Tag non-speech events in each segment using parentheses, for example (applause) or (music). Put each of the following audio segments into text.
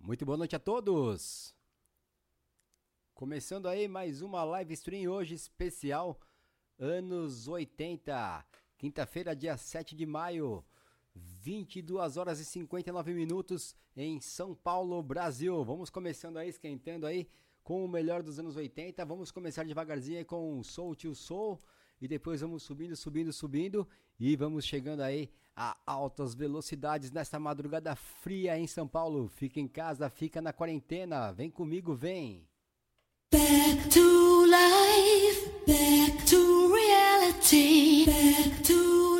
Muito boa noite a todos. Começando aí mais uma live stream hoje especial anos 80. Quinta-feira, dia 7 de maio, 22 horas e 59 minutos em São Paulo, Brasil. Vamos começando aí, esquentando aí com o melhor dos anos 80. Vamos começar devagarzinho com Soul to Soul e depois vamos subindo, subindo, subindo e vamos chegando aí a altas velocidades nesta madrugada fria em São Paulo. Fica em casa, fica na quarentena. Vem comigo, vem. Back to life, back to reality, back to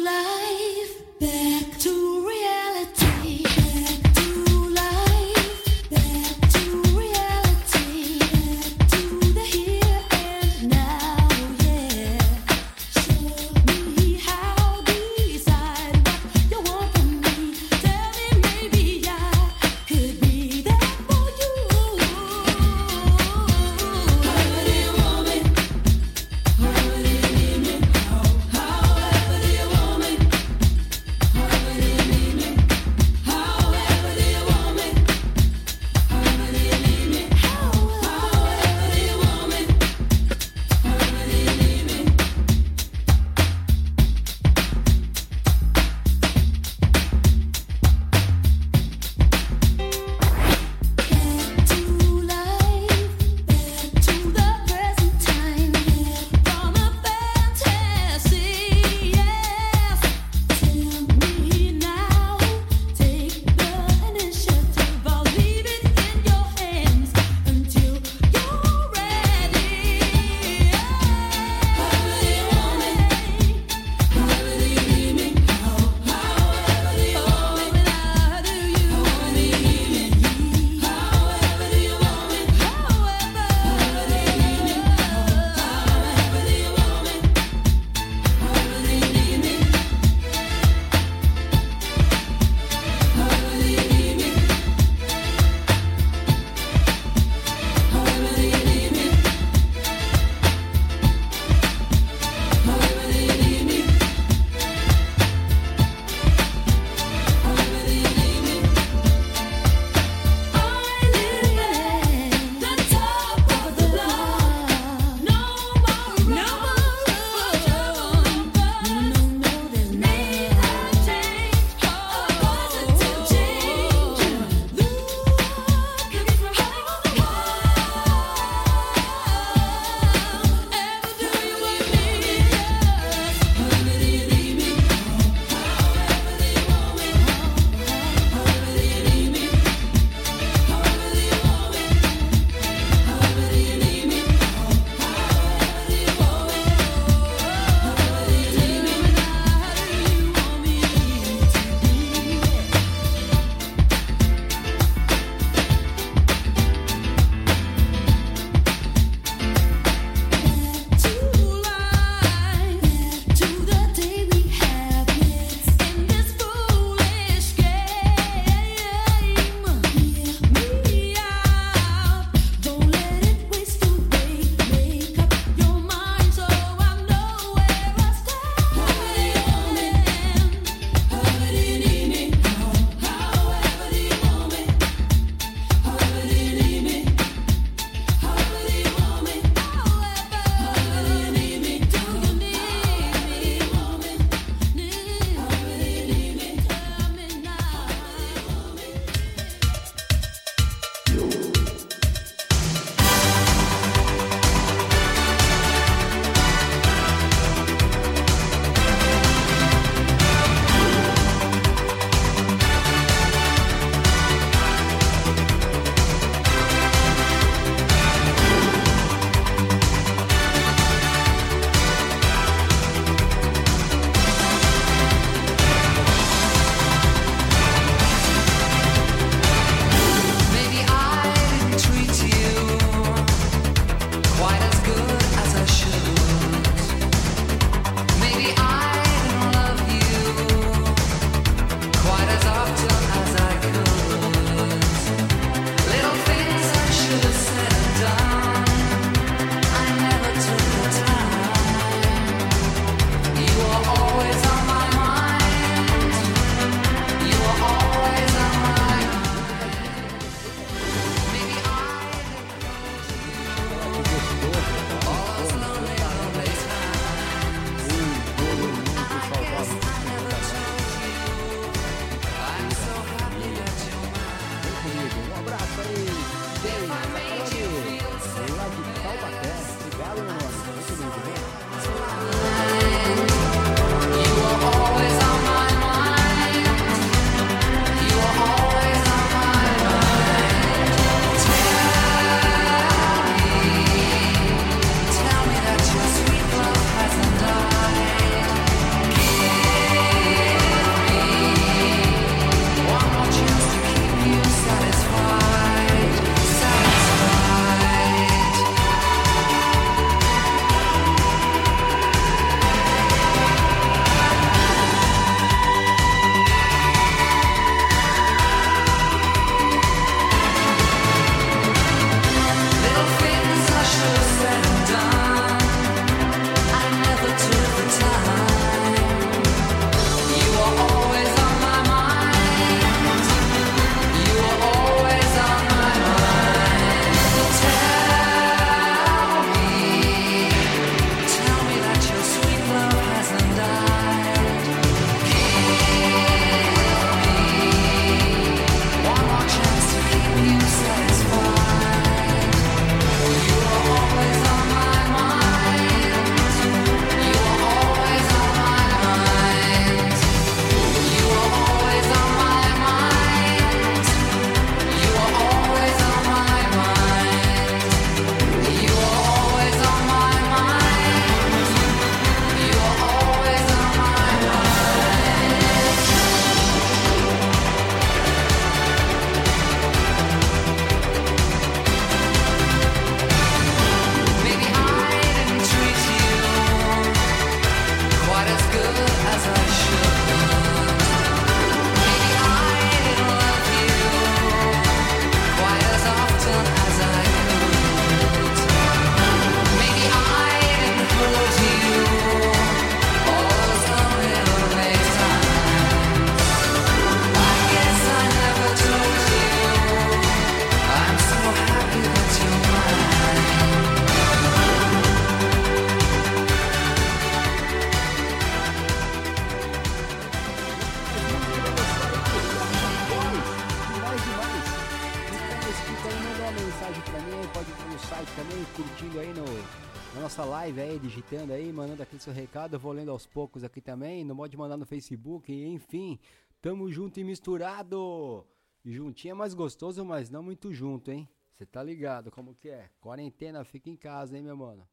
aos poucos aqui também. Não pode mandar no Facebook, enfim. Tamo junto e misturado. Juntinho é mais gostoso, mas não muito junto, hein? Você tá ligado como que é? Quarentena, fica em casa, hein, meu mano?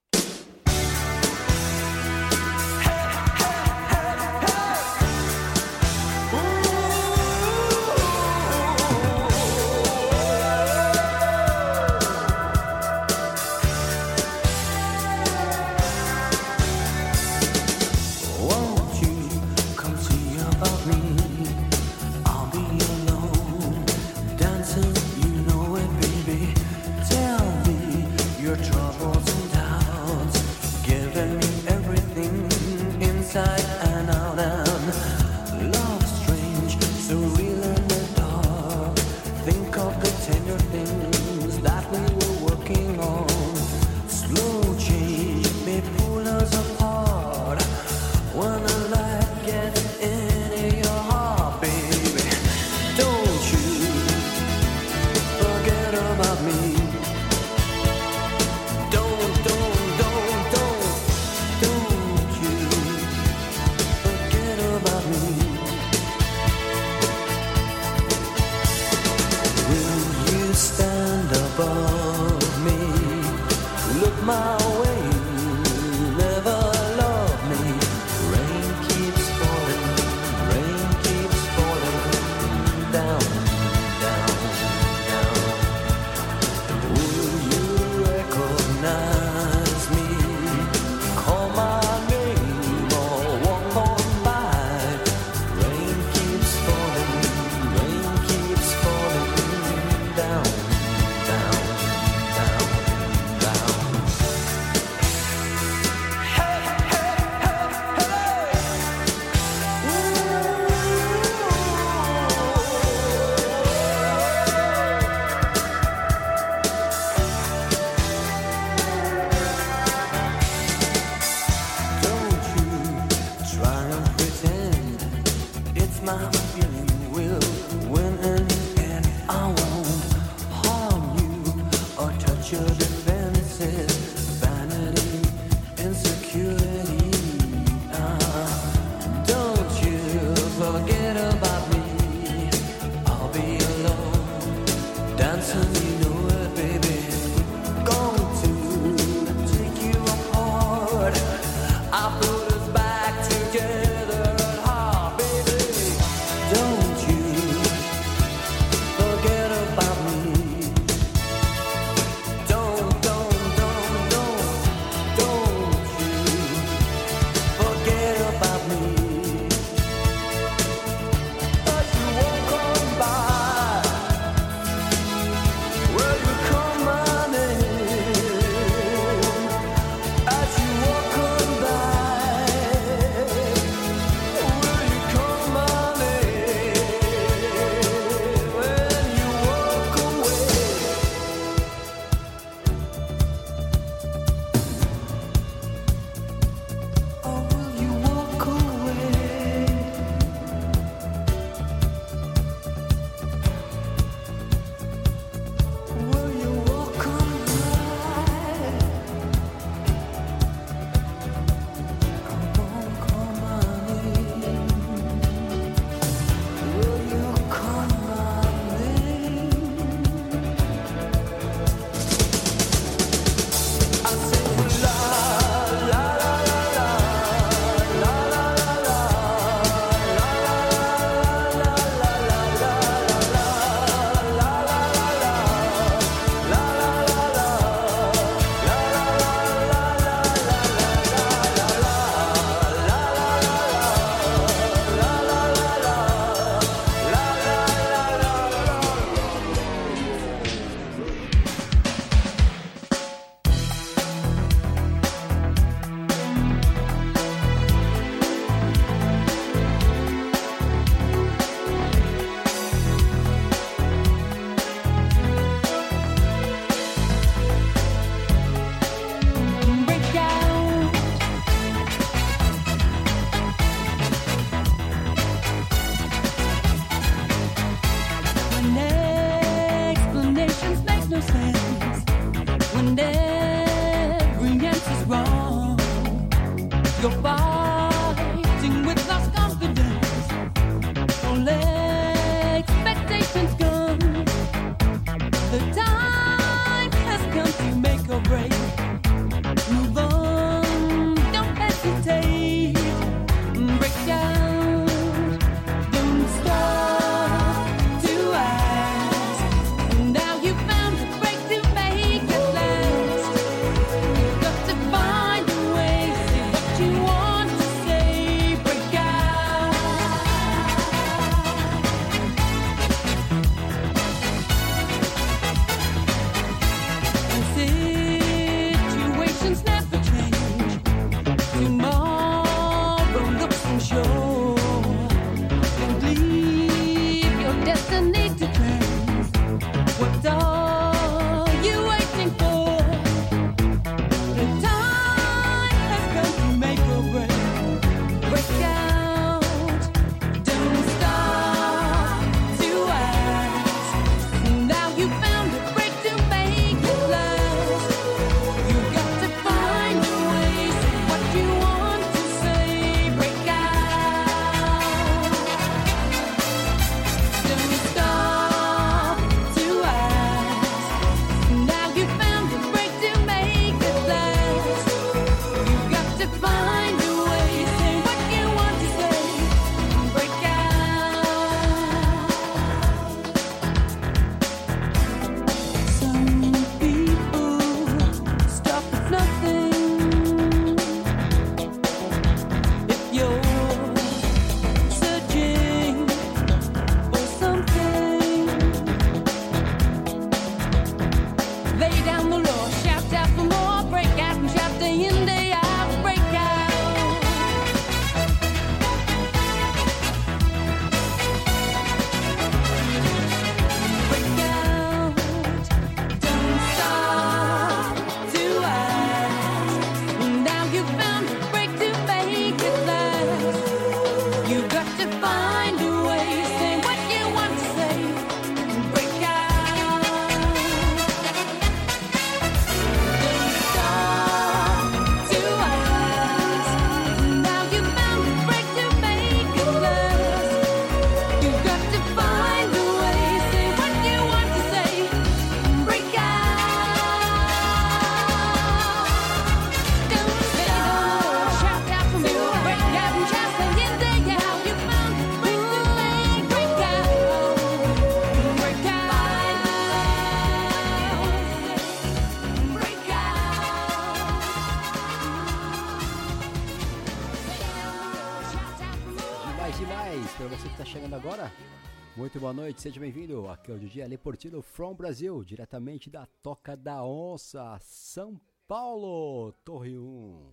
Noite, seja bem-vindo. Aqui é o DJ Ale Portillo from Brasil, diretamente da Toca da Onça, São Paulo, Torre 1.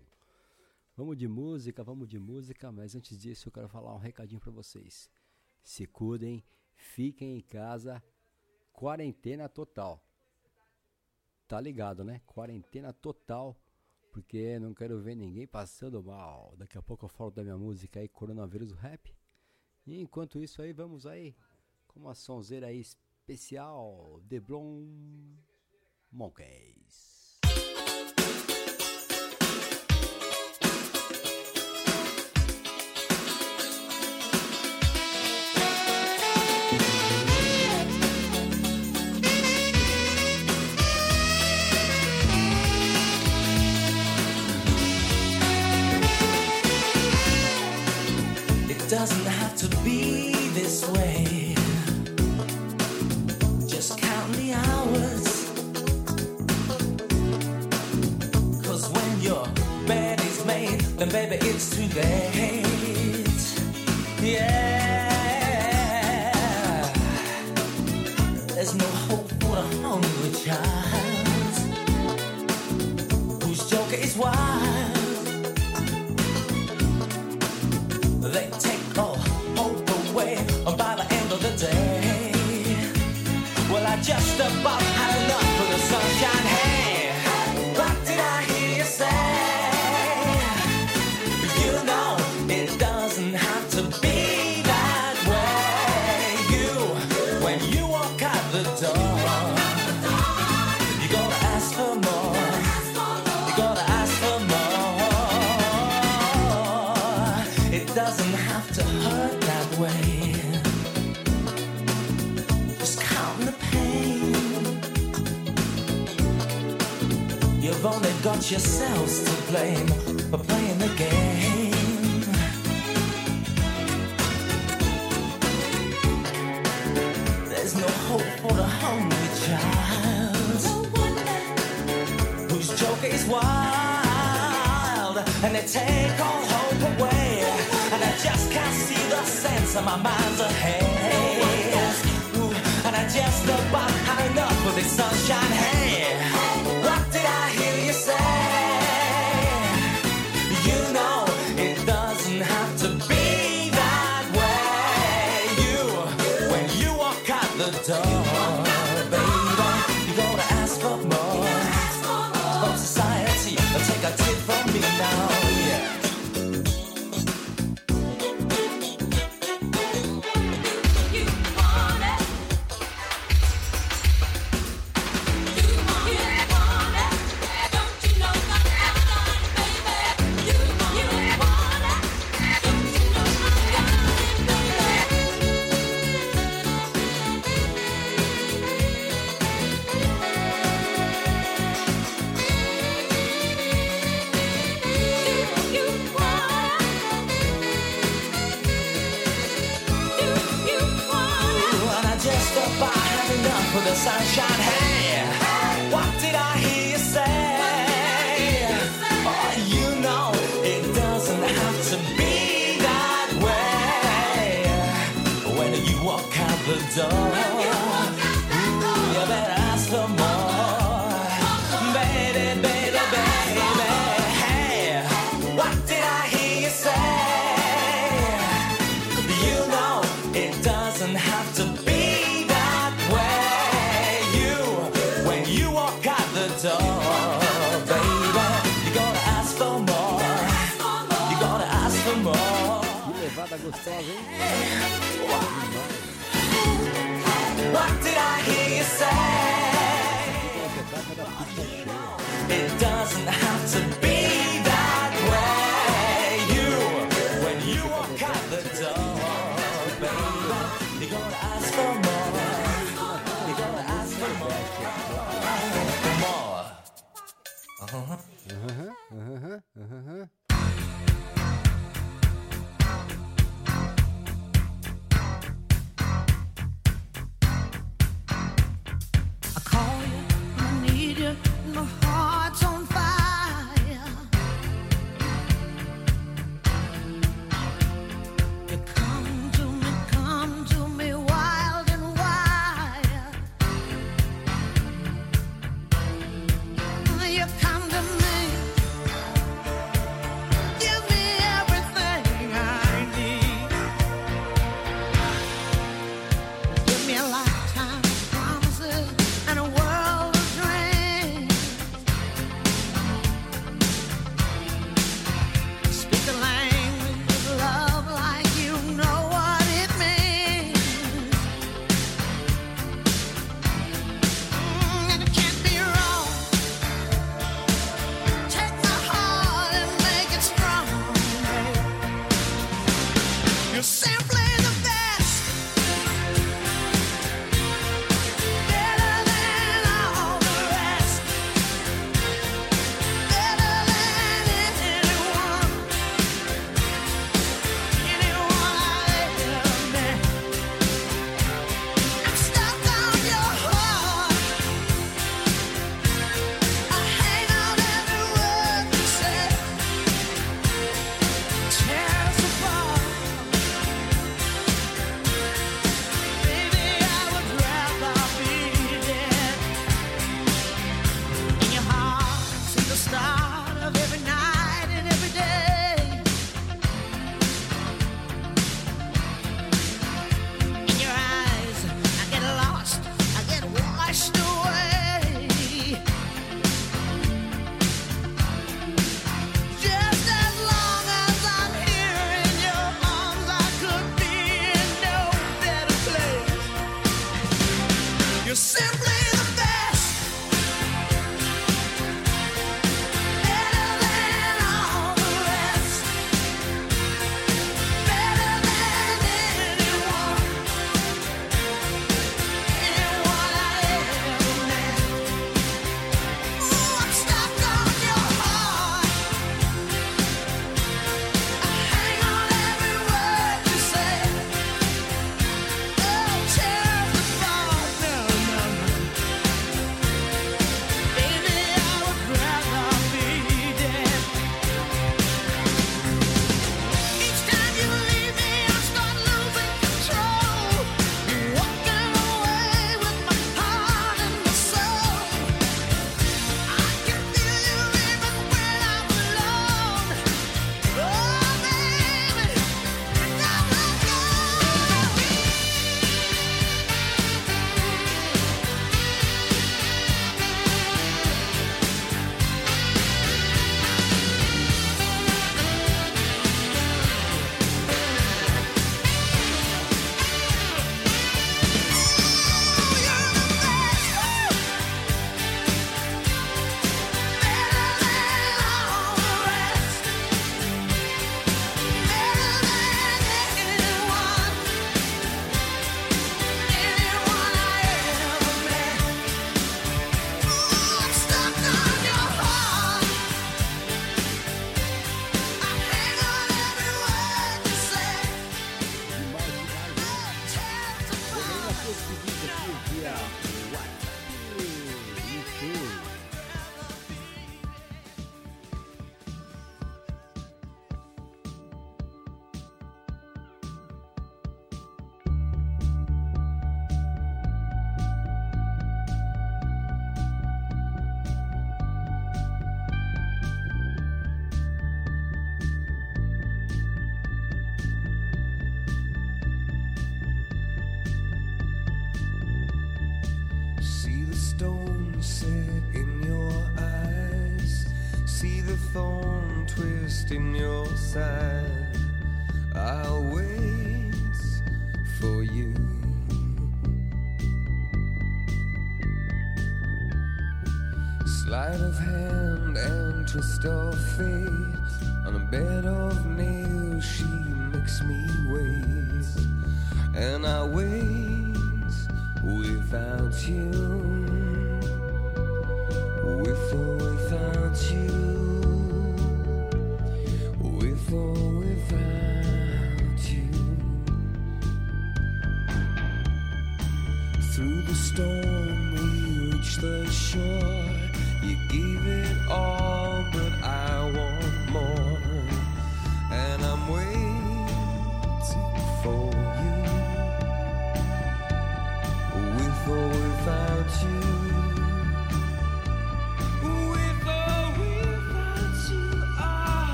Vamos de música, vamos de música, mas antes disso eu quero falar um recadinho para vocês. Se cuidem, fiquem em casa, quarentena total. Tá ligado, né? Quarentena total, porque não quero ver ninguém passando mal. Daqui a pouco eu falo da minha música aí, Coronavírus Rap. E enquanto isso aí, vamos aí com uma sonzeira especial, The Blom Monkeys.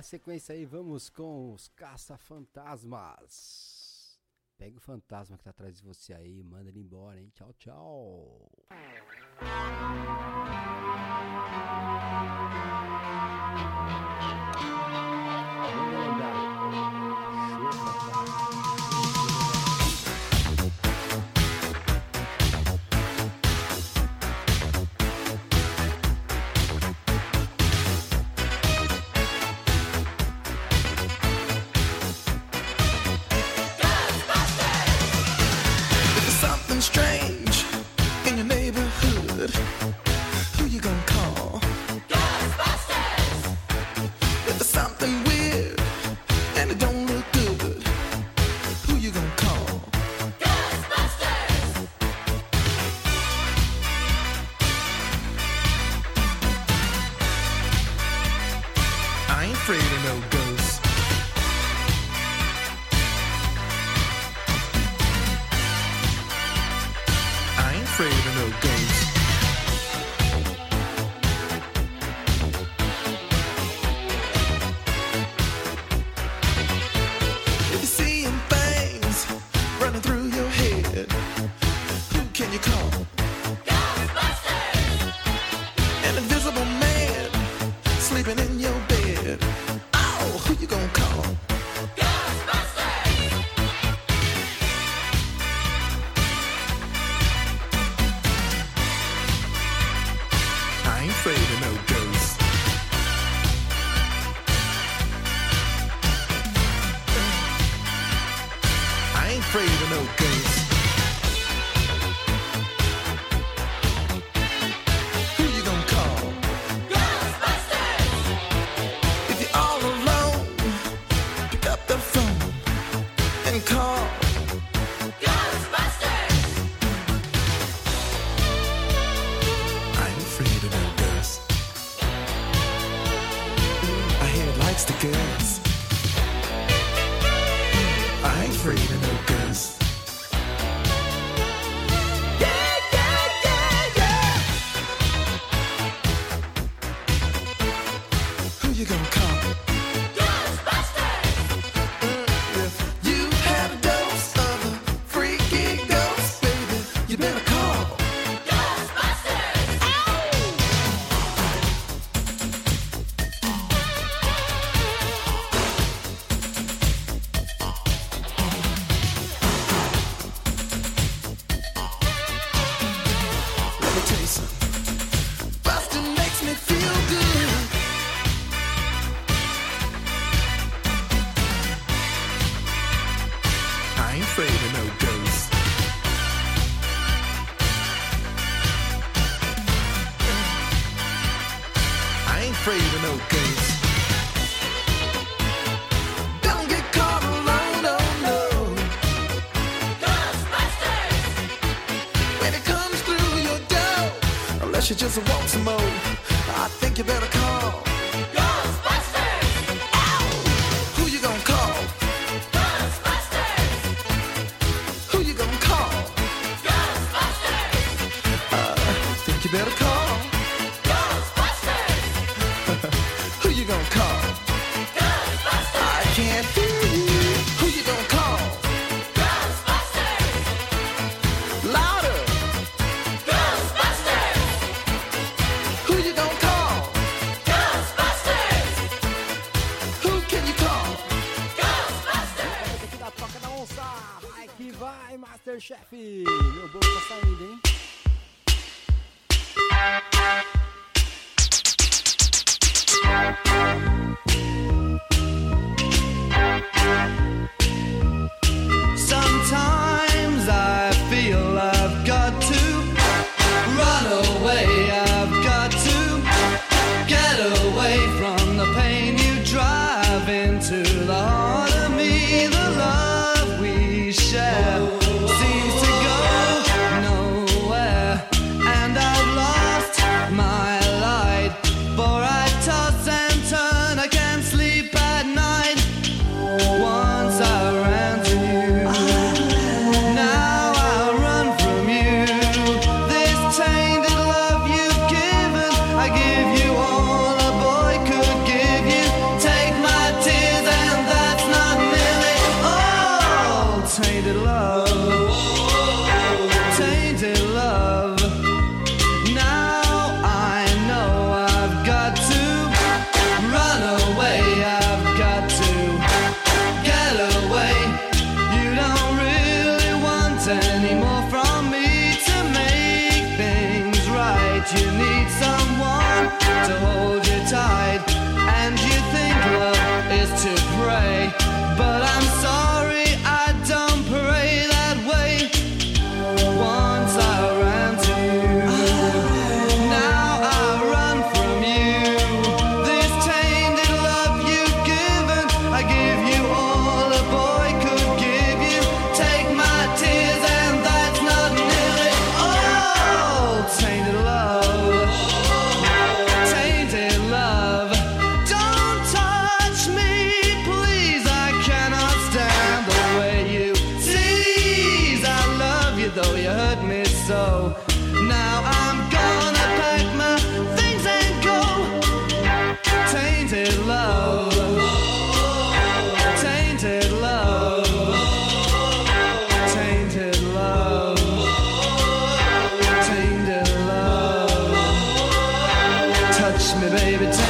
na sequência aí vamos com os caça-fantasmas. Pega o fantasma que tá atrás de você aí, manda ele embora, hein? Tchau, tchau. Mode. Baby,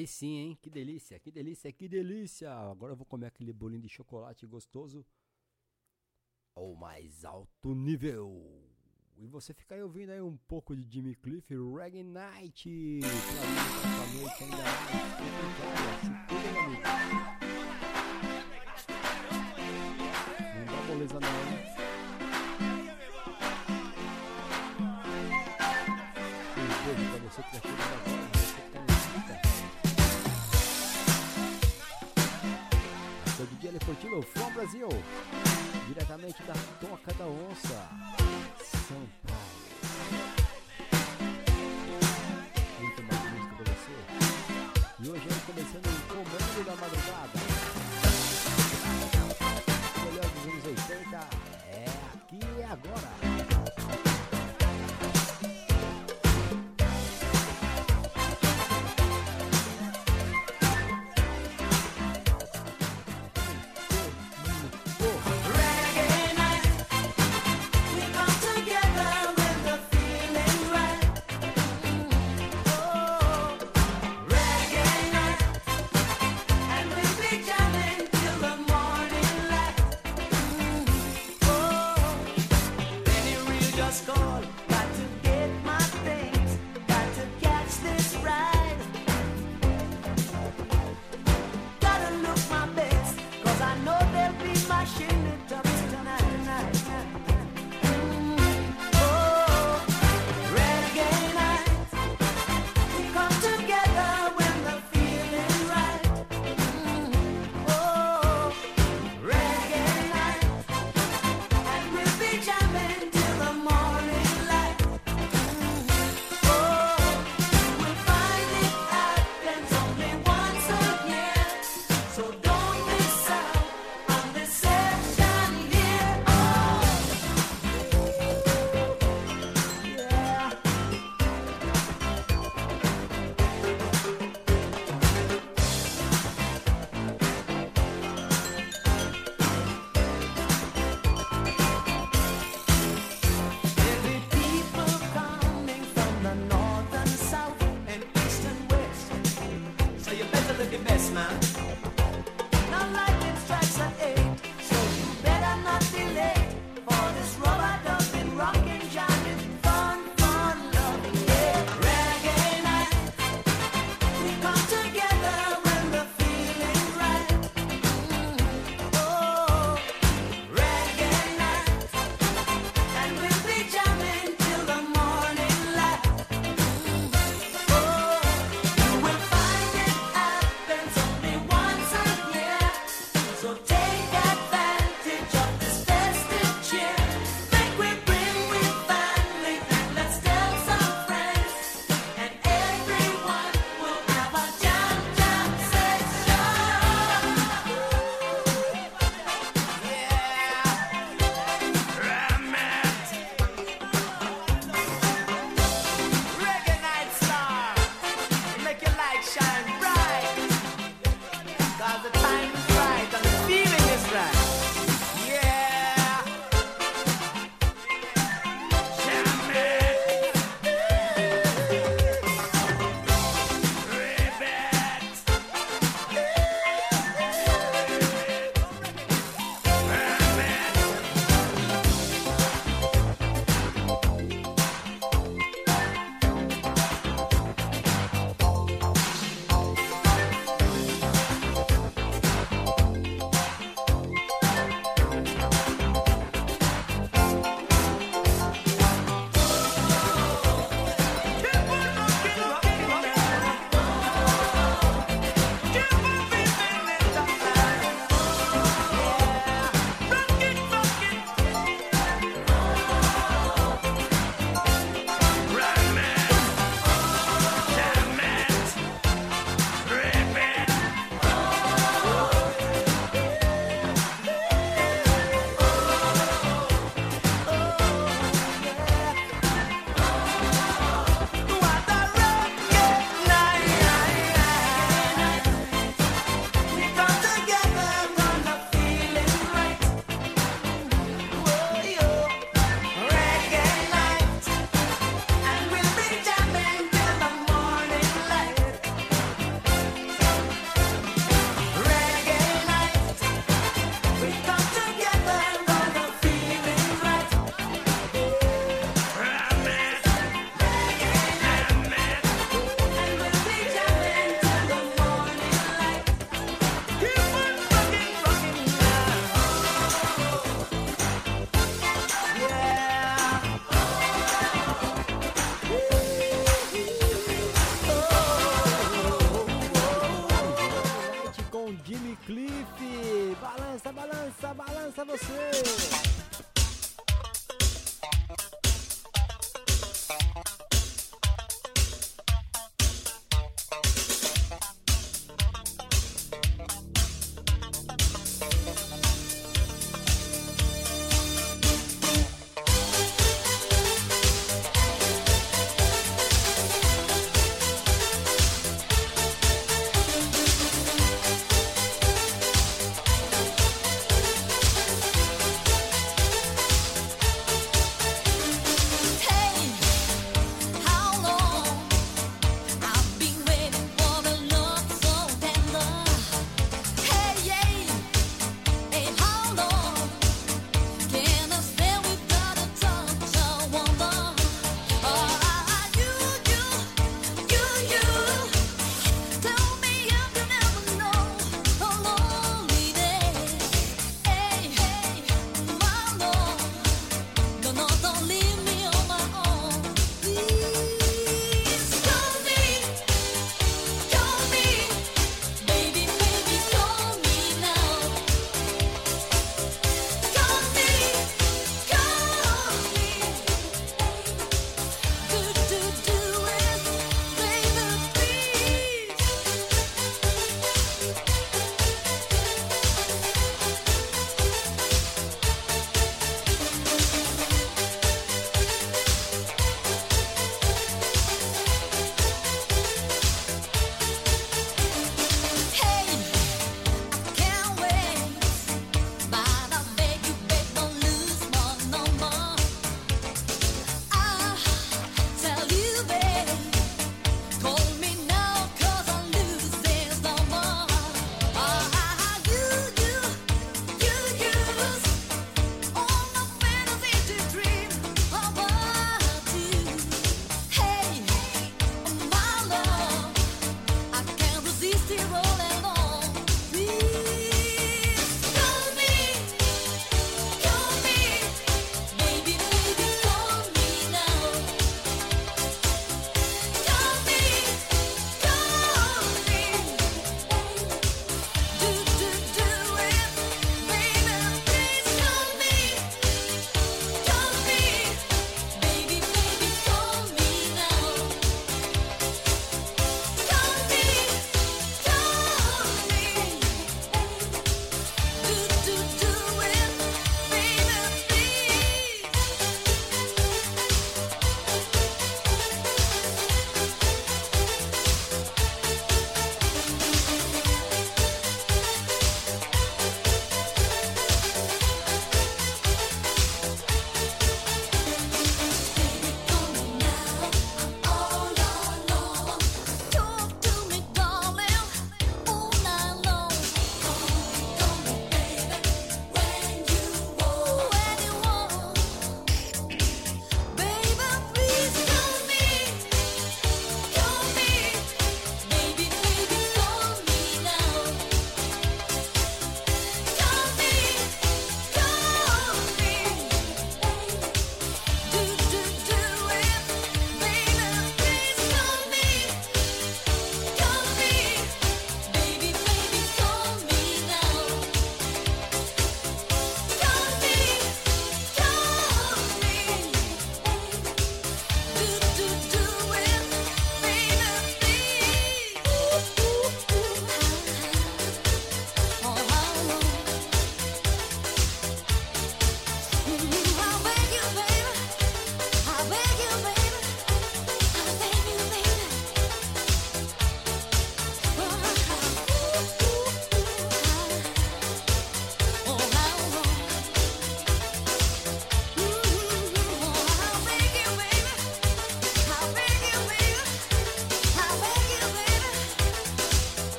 Aí sim, hein? Que delícia, que delícia, que delícia. Agora eu vou comer aquele bolinho de chocolate gostoso ao mais alto nível. E você fica aí ouvindo aí um pouco de Jimmy Cliff, Reggae Night. Não dá moleza não, hein? Um beijo pra você que tá Aqui o DJ Elefantinho from Brasil. Diretamente da Toca da Onça, São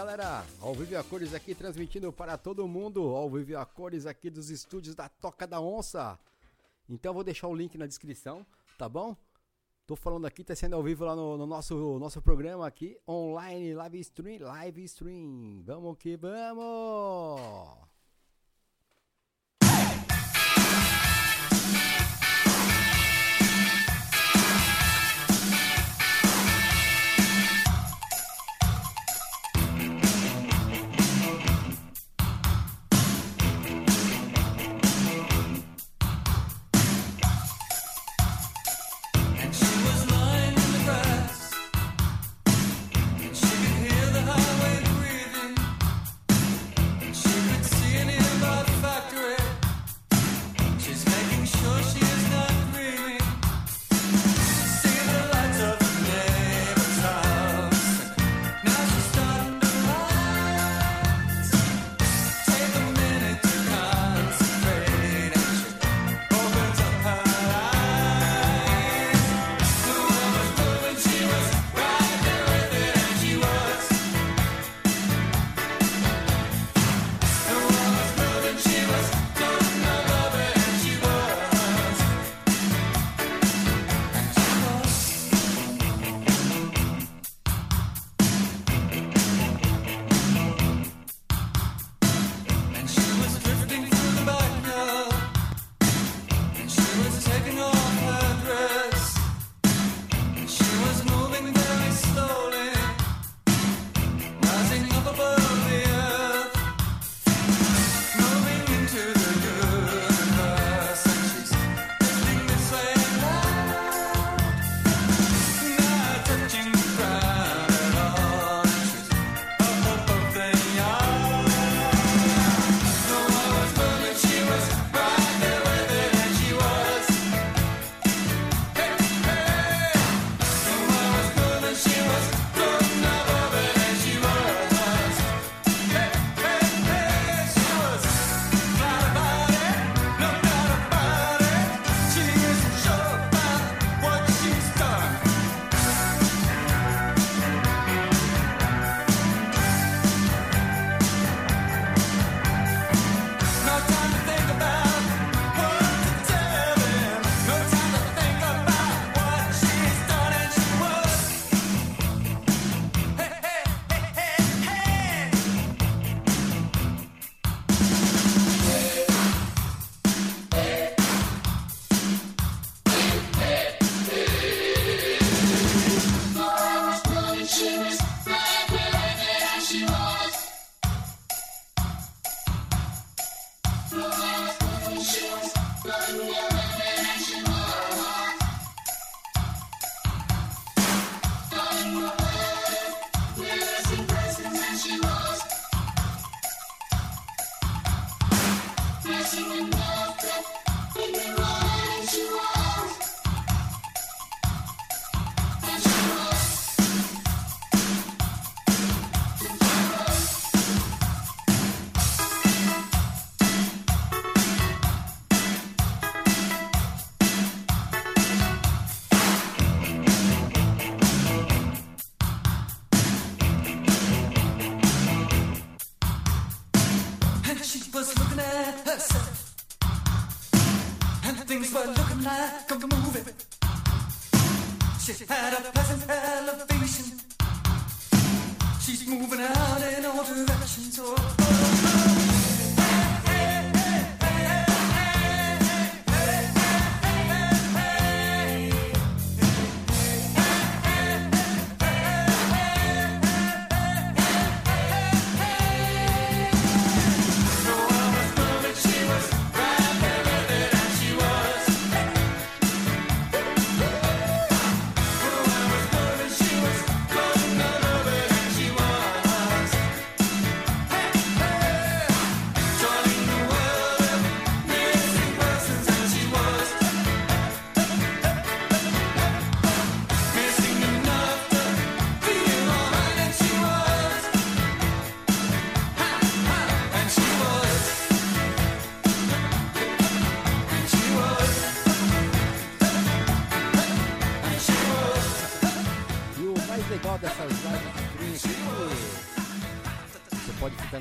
galera, ao vivo a cores aqui transmitindo para todo mundo, ao vivo a cores aqui dos estúdios da Toca da Onça. Então vou deixar o link na descrição, tá bom? Tô falando aqui, tá sendo ao vivo lá no, no nosso, nosso programa aqui, online, live stream, live stream. Vamos que vamos!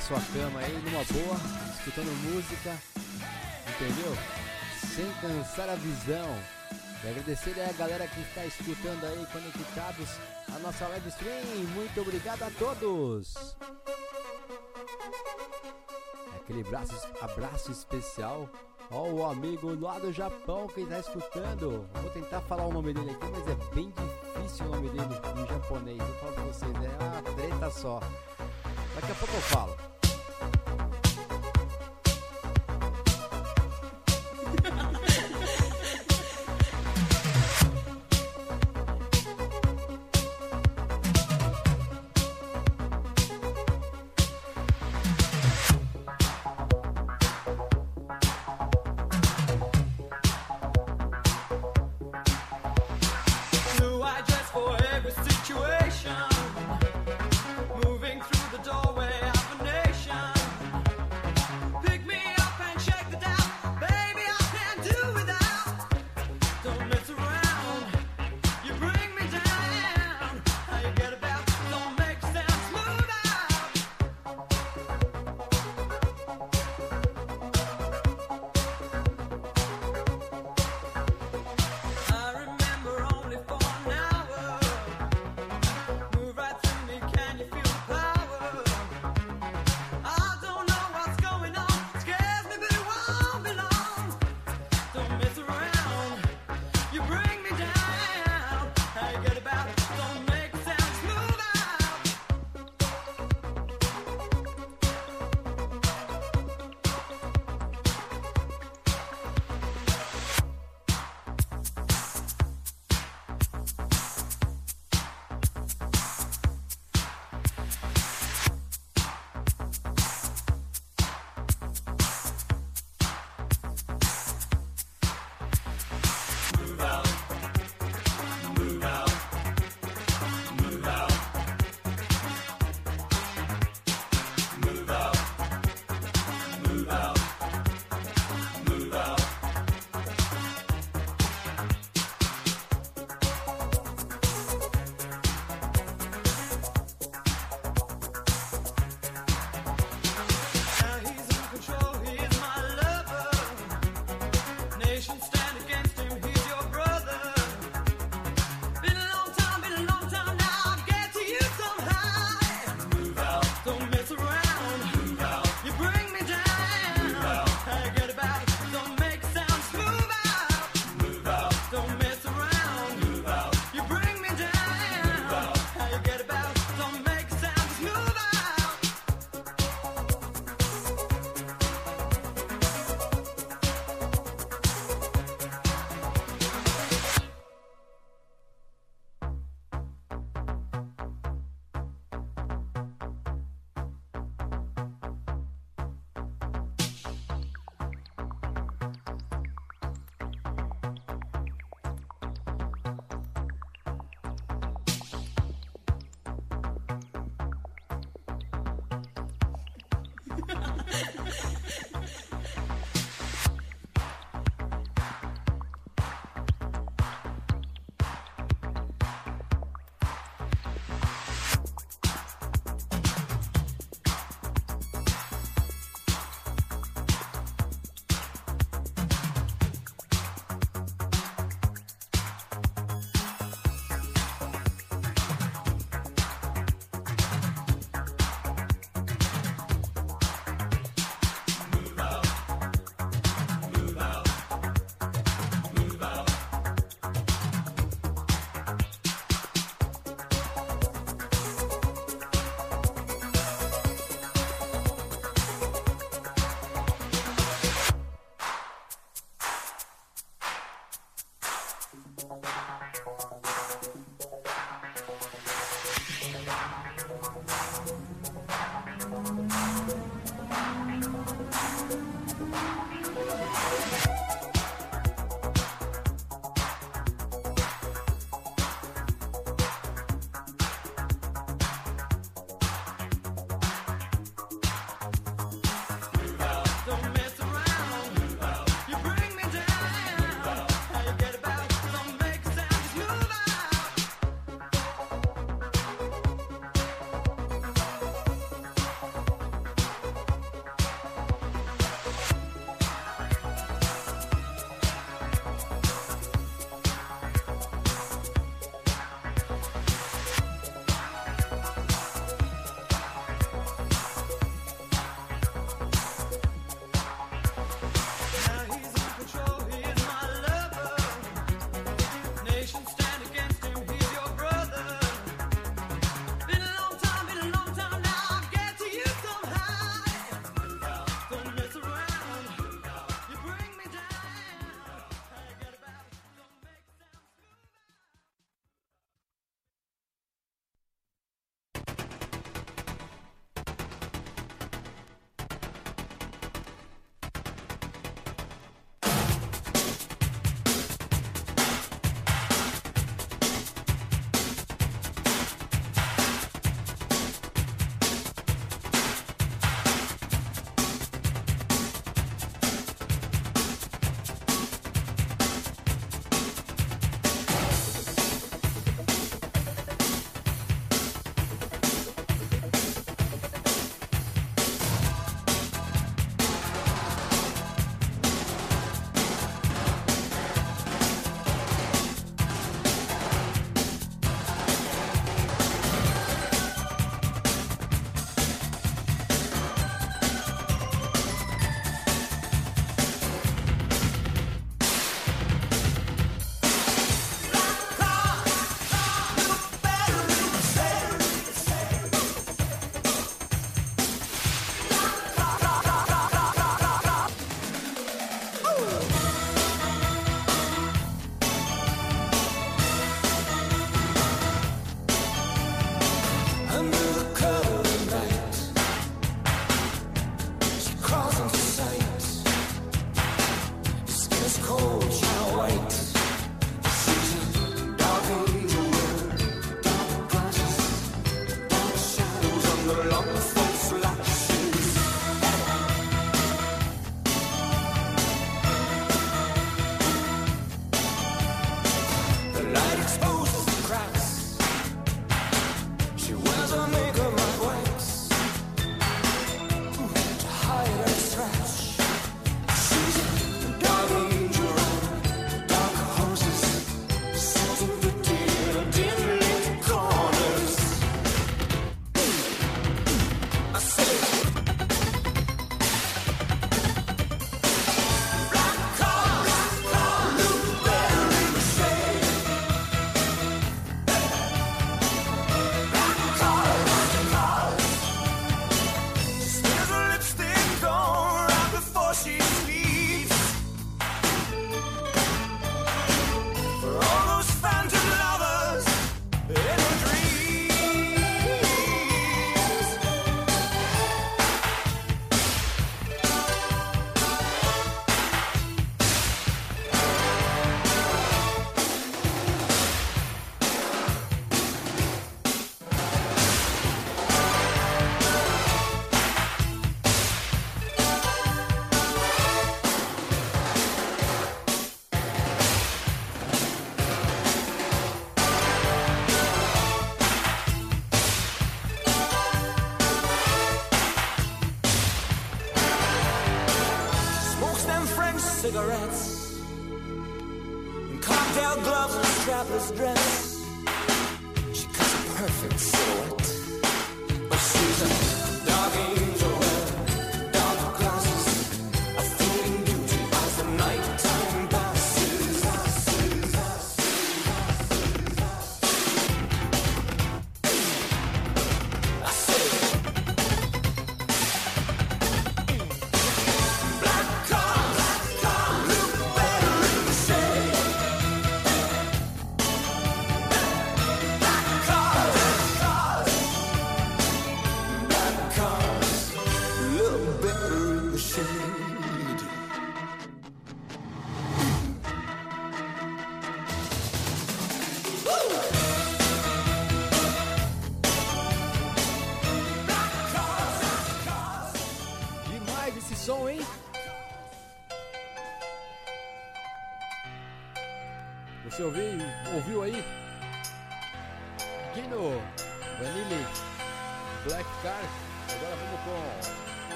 Sua cama aí, numa boa, escutando música, entendeu? Sem cansar a visão. E agradecer aí a galera que está escutando aí, conectados a nossa live stream. Muito obrigado a todos. Aquele abraço, abraço especial ao o amigo lá do Japão que está escutando. Vou tentar falar o nome dele aqui, mas é bem difícil o nome dele em japonês. Eu falo pra vocês, é uma treta só. Daqui a pouco eu falo.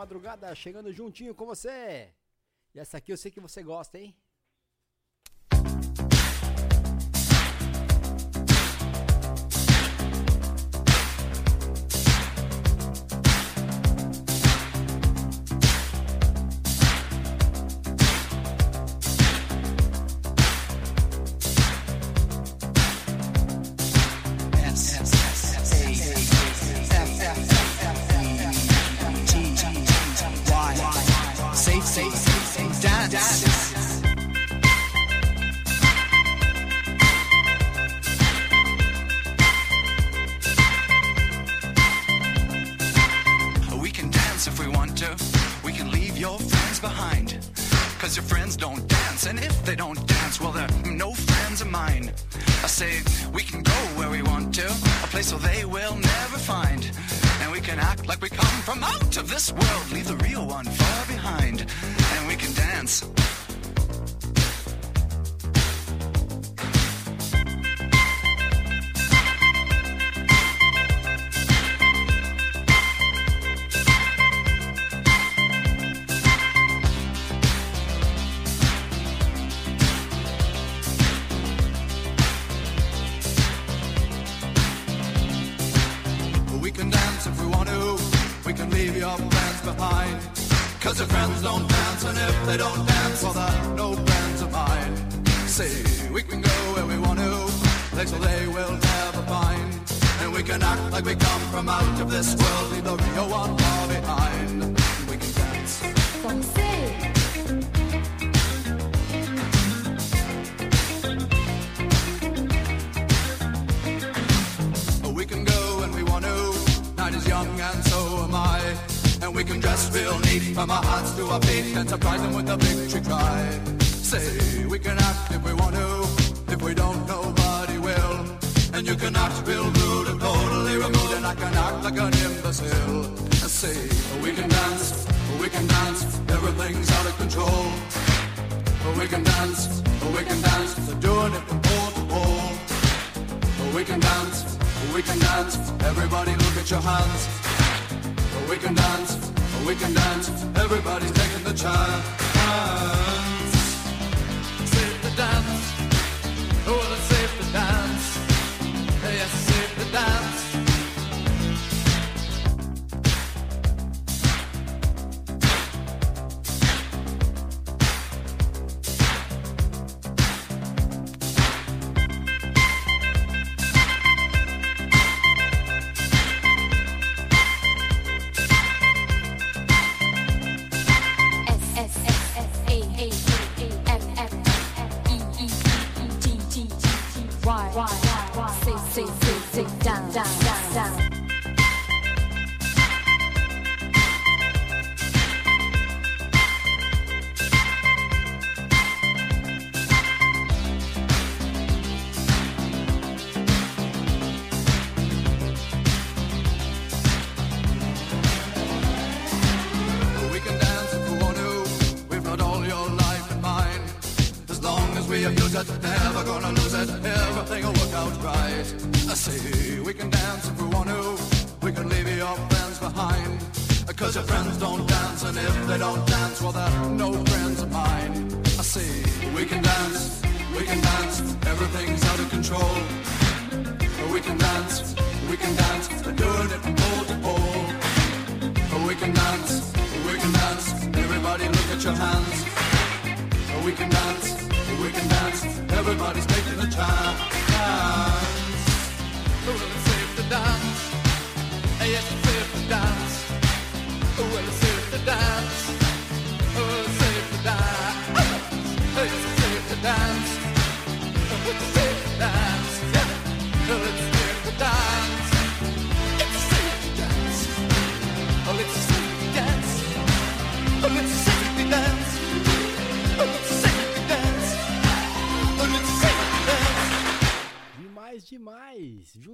madrugada chegando juntinho com você. E essa aqui eu sei que você gosta, hein?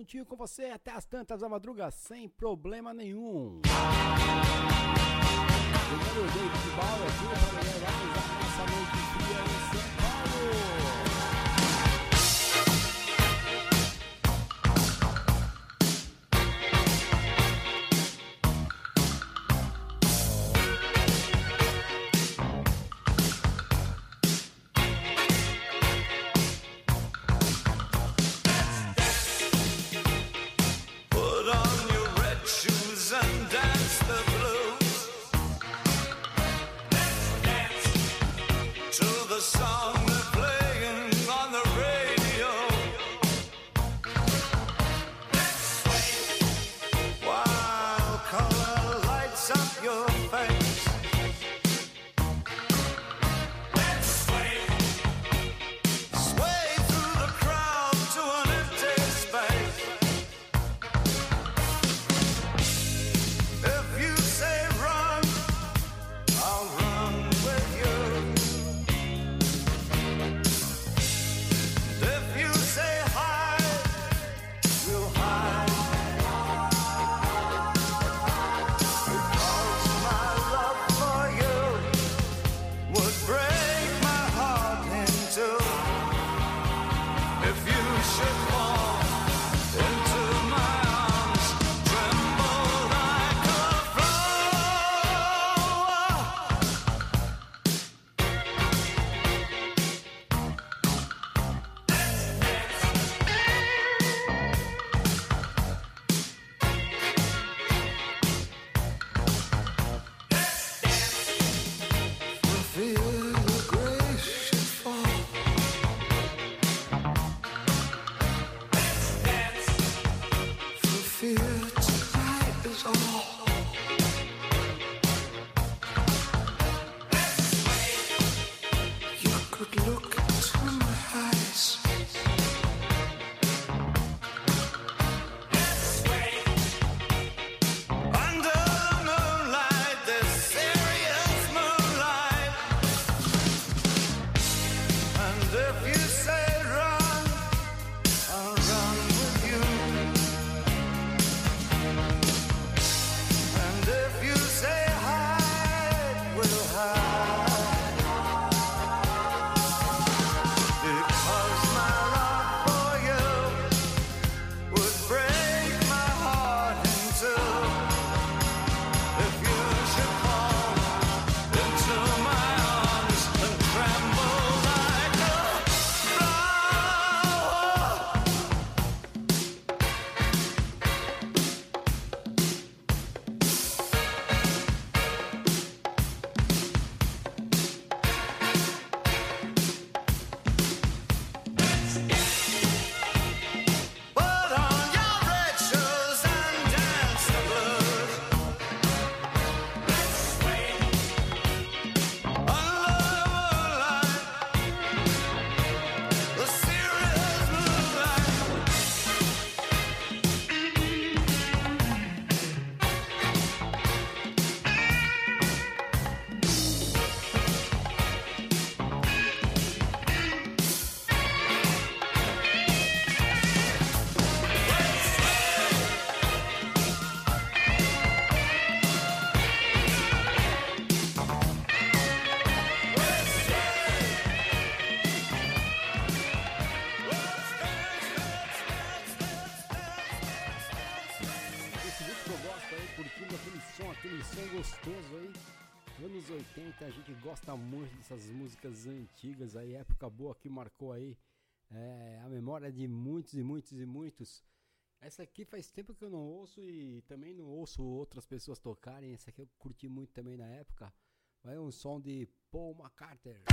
juntinho com você até as tantas da madruga, sem problema nenhum. Primeiro jeito de bala aqui para melhorar noite fria em São Paulo. músicas antigas, aí época boa que marcou aí é, a memória de muitos e muitos e muitos. Essa aqui faz tempo que eu não ouço e também não ouço outras pessoas tocarem. Essa aqui eu curti muito também na época. Vai um som de Paul McCartney.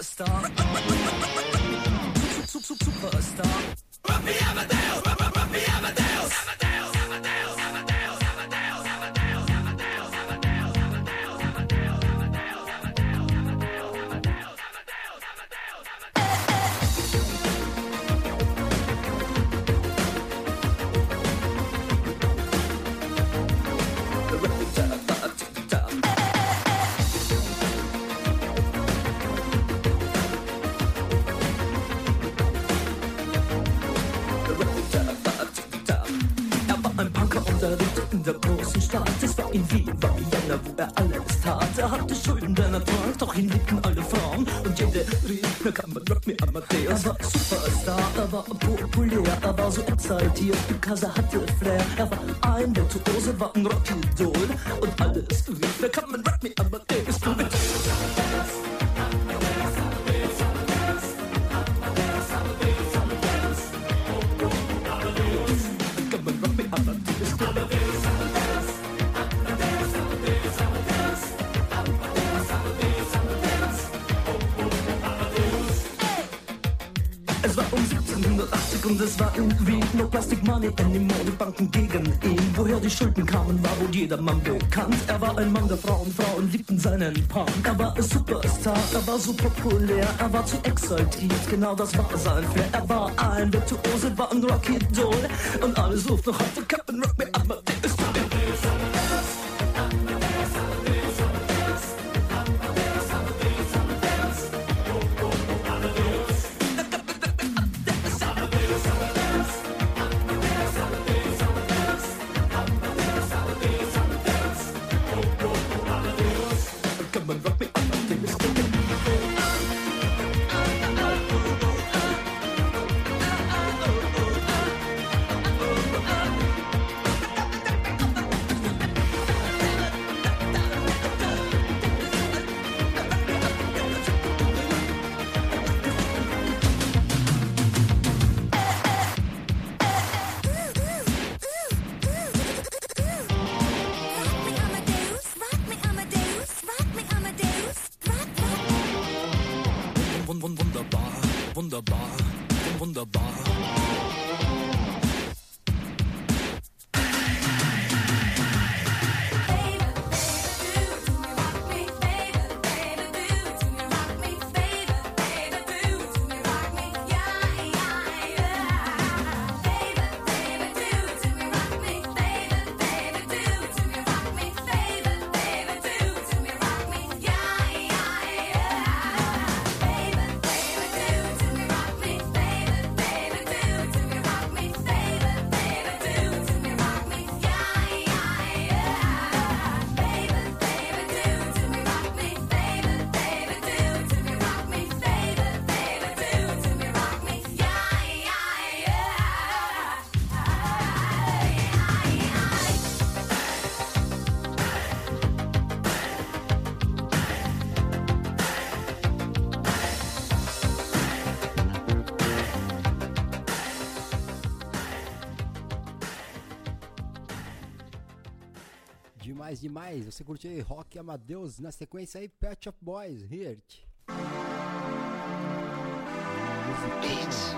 Superstar. Superstar. war so exaltiert, Picasso hatte Flair. Er war ein Virtuose, war ein Rocky-Doll und all ein Mann der Frauen, und liebten seinen Punk. Er war ein Superstar, er war so populär, er war zu exaltiert, genau das war sein Flair. Er war ein Virtuose, war ein Rocky-Doll und alle suchten heute demais, demais. Você curtiu Rock Amadeus na sequência aí Pet of Boys, Hirt. Beats.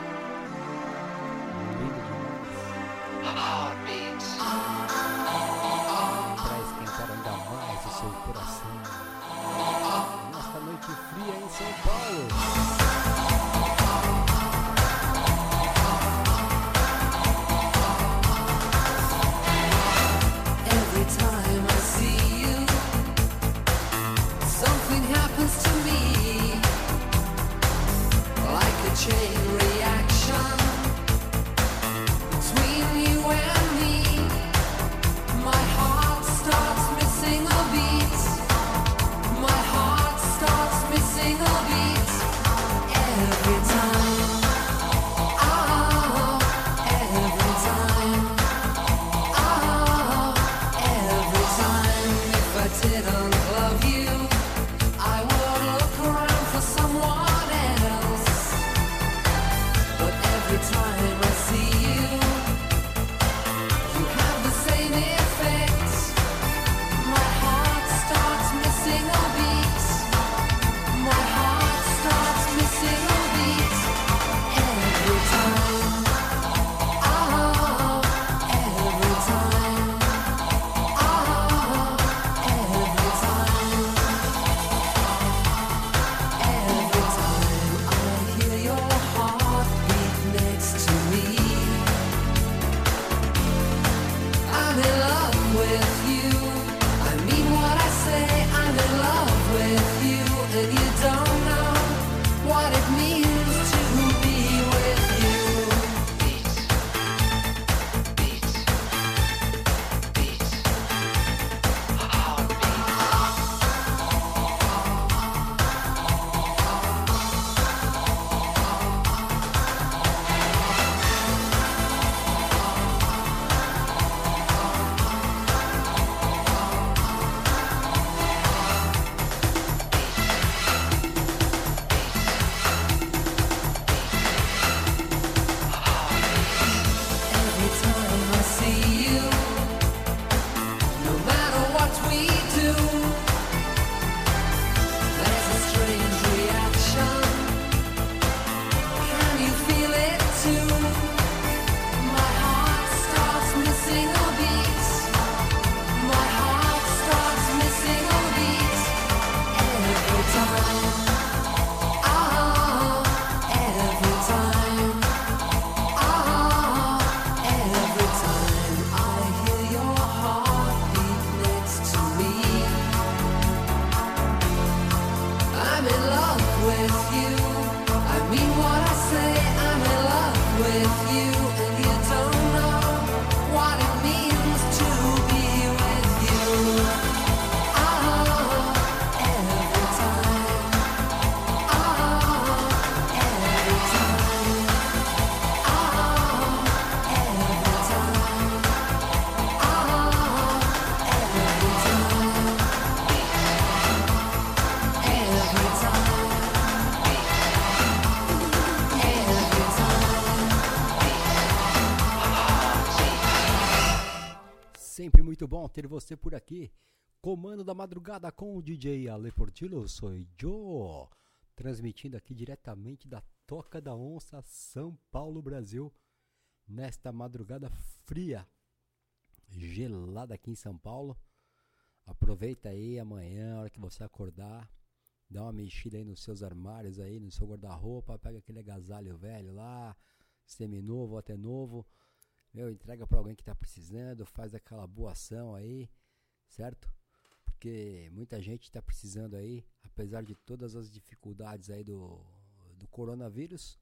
Bom ter você por aqui. Comando da madrugada com o DJ Ale Portillo, sou Joe. Transmitindo aqui diretamente da Toca da Onça, São Paulo, Brasil. Nesta madrugada fria, gelada aqui em São Paulo. Aproveita aí amanhã, a hora que você acordar, dá uma mexida aí nos seus armários aí, no seu guarda-roupa, pega aquele agasalho velho lá, seminovo ou até novo, meu, entrega pra alguém que tá precisando, faz aquela boa ação aí, certo? Porque muita gente tá precisando aí, apesar de todas as dificuldades aí do, do coronavírus,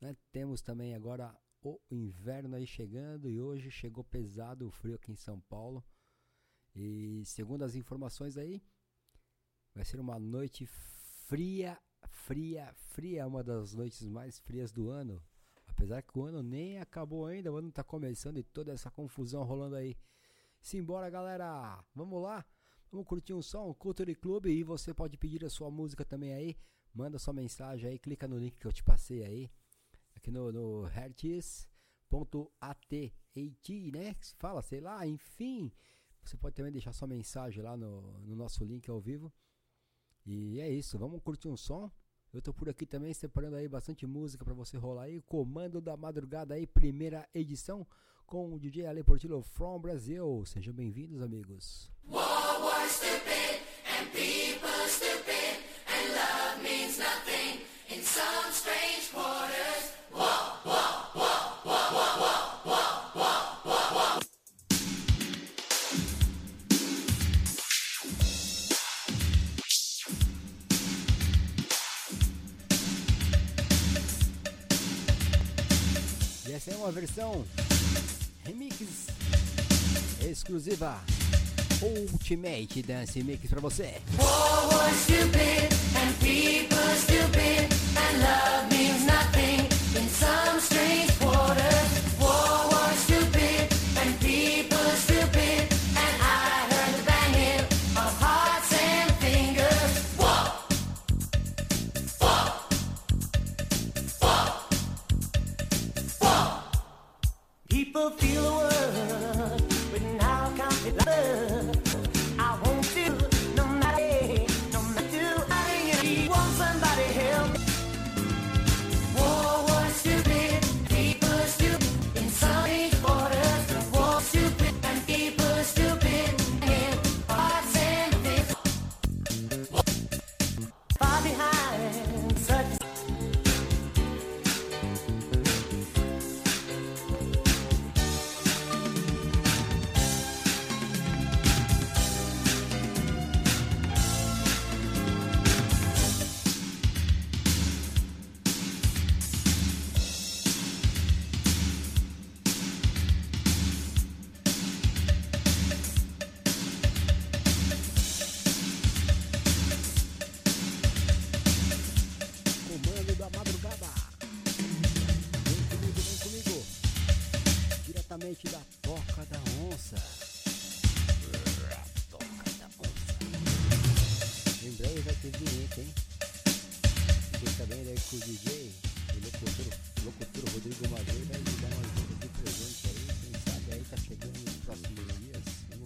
né? Temos também agora o inverno aí chegando e hoje chegou pesado o frio aqui em São Paulo. E segundo as informações aí, vai ser uma noite fria, fria, fria, uma das noites mais frias do ano. Apesar que o ano nem acabou ainda, o ano tá começando e toda essa confusão rolando aí. Simbora, galera! Vamos lá? Vamos curtir um som, Culture Club, e você pode pedir a sua música também aí. Manda sua mensagem aí, clica no link que eu te passei aí. Aqui no, no hertz.at, né? Fala, sei lá, enfim. Você pode também deixar sua mensagem lá no, no nosso link ao vivo. E é isso, vamos curtir um som. Eu tô por aqui também separando aí bastante música pra você rolar aí. Comando da Madrugada aí, primeira edição com o DJ Ale Portillo from Brasil. Sejam bem-vindos, amigos. E essa é versão remix exclusiva Ultimate Dance Mix pra você.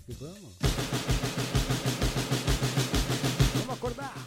Que vamos. Vamos acordar.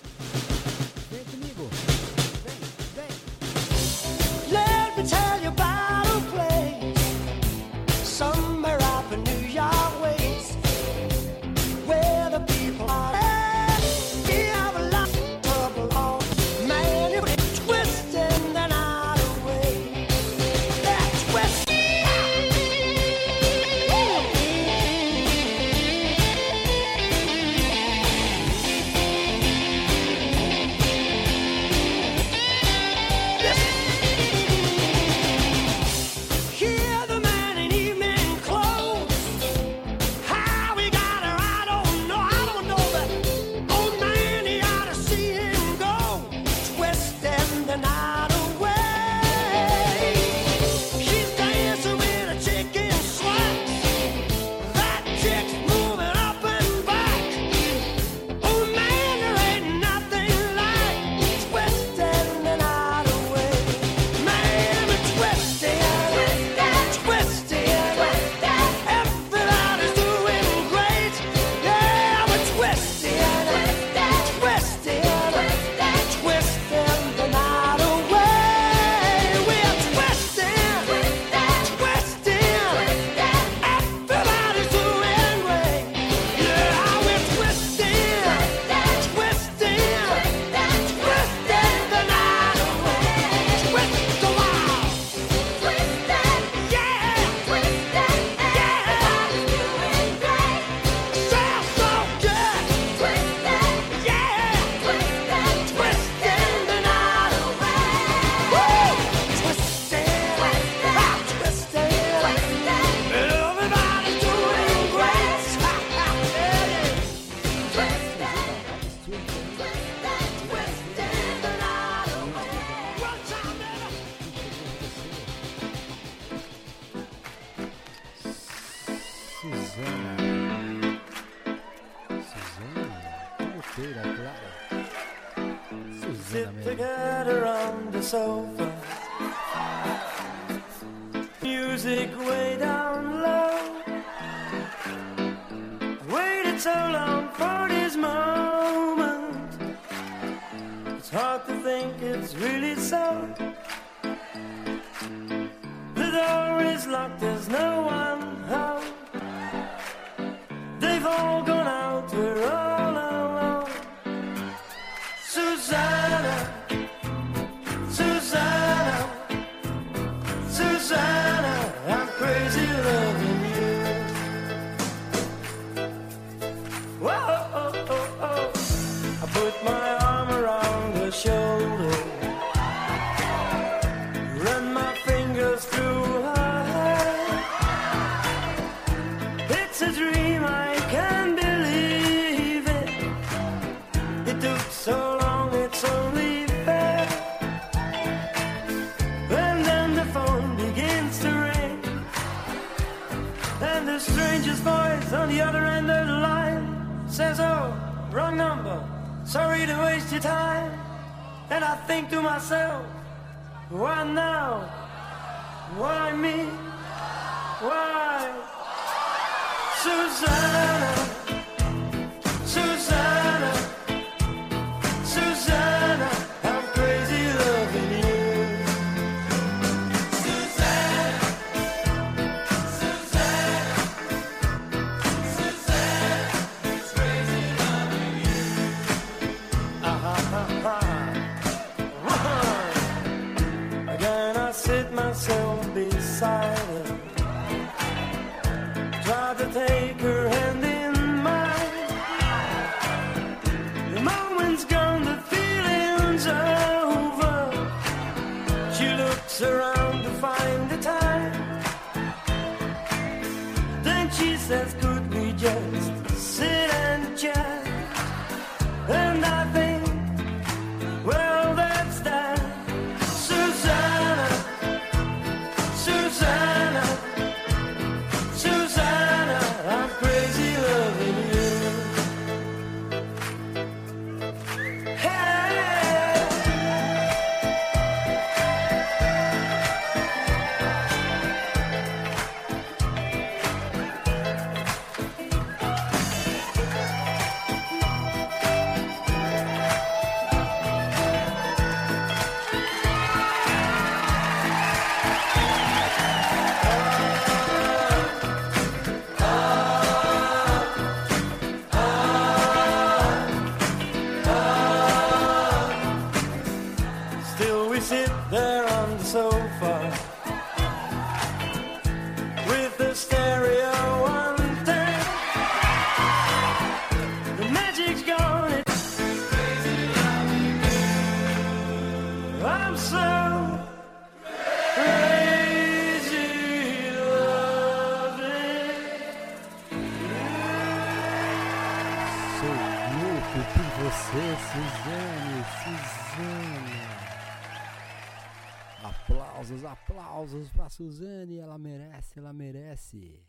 Aplausos, pra Suzane, ela merece, ela merece.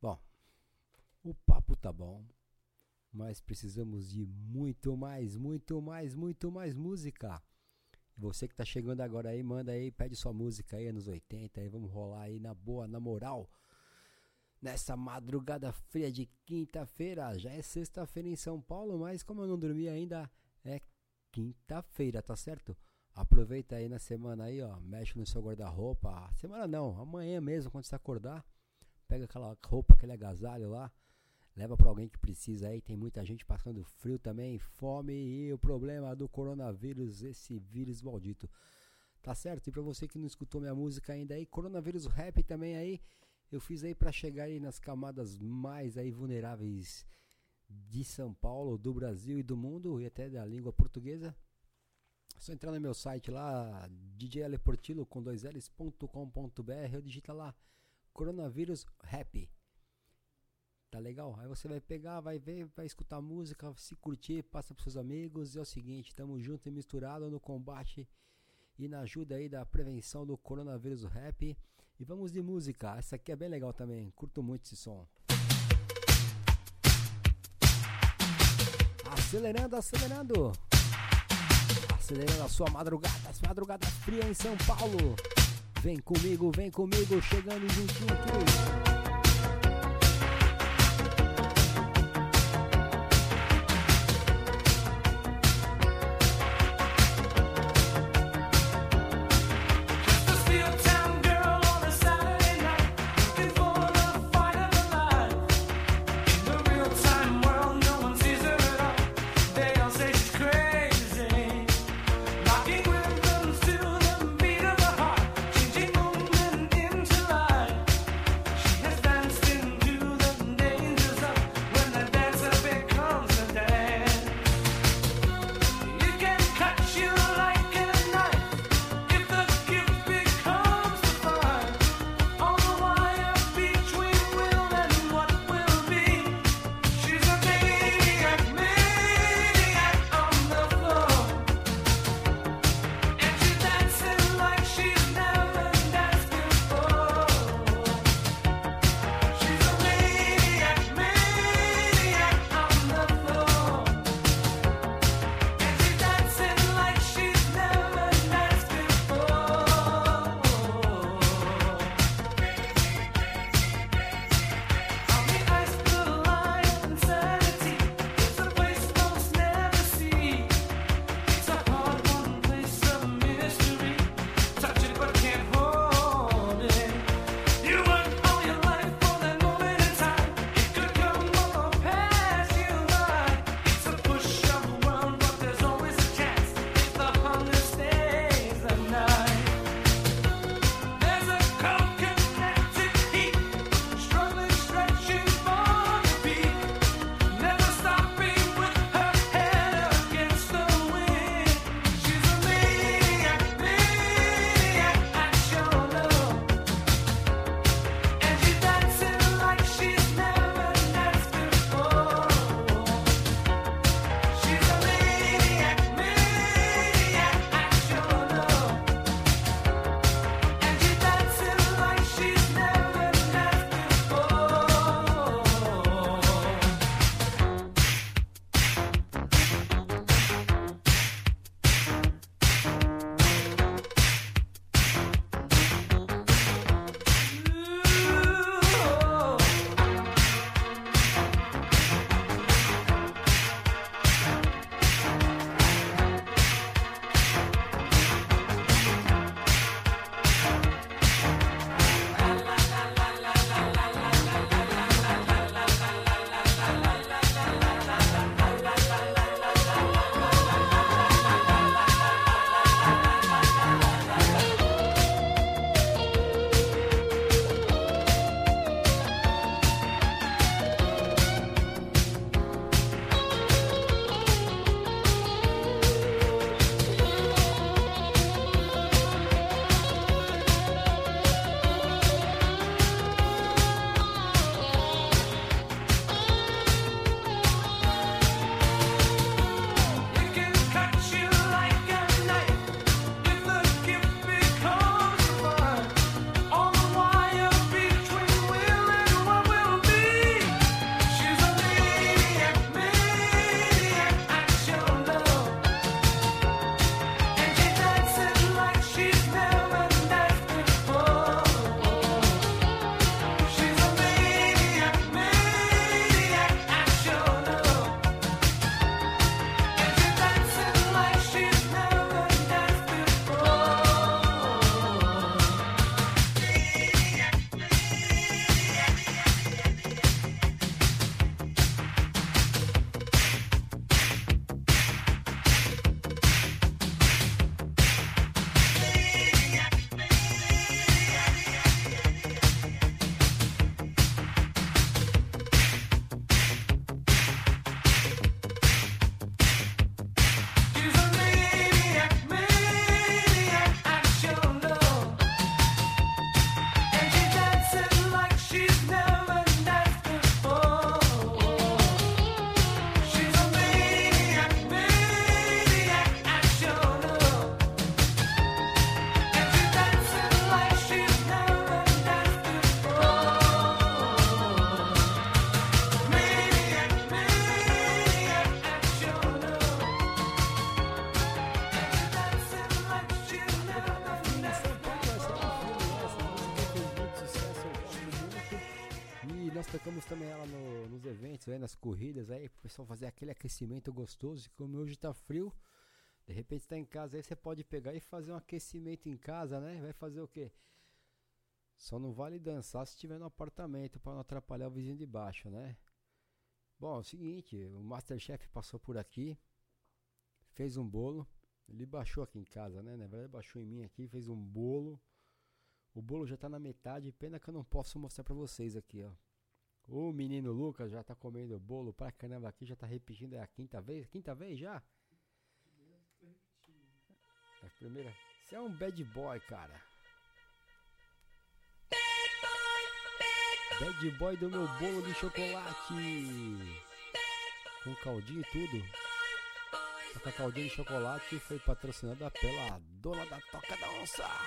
Bom, o papo tá bom, mas precisamos de muito mais, muito mais, muito mais música. Você que tá chegando agora aí, manda aí, pede sua música aí, anos 80, aí vamos rolar aí na boa, na moral. Nessa madrugada fria de quinta-feira, já é sexta-feira em São Paulo, mas como eu não dormi ainda, é quinta-feira, tá certo? Aproveita aí na semana aí, ó, mexe no seu guarda-roupa. Semana não, amanhã mesmo, quando você acordar, pega aquela roupa, aquele agasalho lá, leva pra alguém que precisa aí. Tem muita gente passando frio também, fome e o problema do coronavírus, esse vírus maldito. Tá certo? E pra você que não escutou minha música ainda aí, coronavírus rap também aí, eu fiz aí pra chegar aí nas camadas mais aí vulneráveis de São Paulo, do Brasil e do mundo e até da língua portuguesa. É só entrar no meu site lá, djleportilo com dois L's.com.br, ou digita lá coronavírus rap. Tá legal? Aí você vai pegar, vai ver, vai escutar música, se curtir, passa pros seus amigos. E é o seguinte, tamo junto e misturado no combate e na ajuda aí da prevenção do coronavírus do rap. E vamos de música, essa aqui é bem legal também, curto muito esse som. Acelerando, acelerando. Acelerando a sua madrugada, as madrugadas frias em São Paulo. Vem comigo, vem comigo, chegando juntinho aqui. Eventos, aí, nas corridas, aí pro pessoal fazer aquele aquecimento gostoso. E como hoje tá frio, de repente tá em casa aí, você pode pegar e fazer um aquecimento em casa, né? Vai fazer o quê? Só não vale dançar se estiver no apartamento para não atrapalhar o vizinho de baixo, né? Bom, é o seguinte, o Masterchef passou por aqui, fez um bolo. Ele baixou aqui em casa, né? Na verdade, baixou em mim aqui, fez um bolo. O bolo já tá na metade, pena que eu não posso mostrar pra vocês aqui, ó. O menino Lucas já tá comendo bolo pra caramba aqui, já tá repetindo, é a quinta vez? Quinta vez já? É a primeira. Você é um bad boy, cara. Bad boy do meu bolo de chocolate. Com caldinho e tudo. Essa caldinha de chocolate foi patrocinada pela dona da Toca da Onça. A.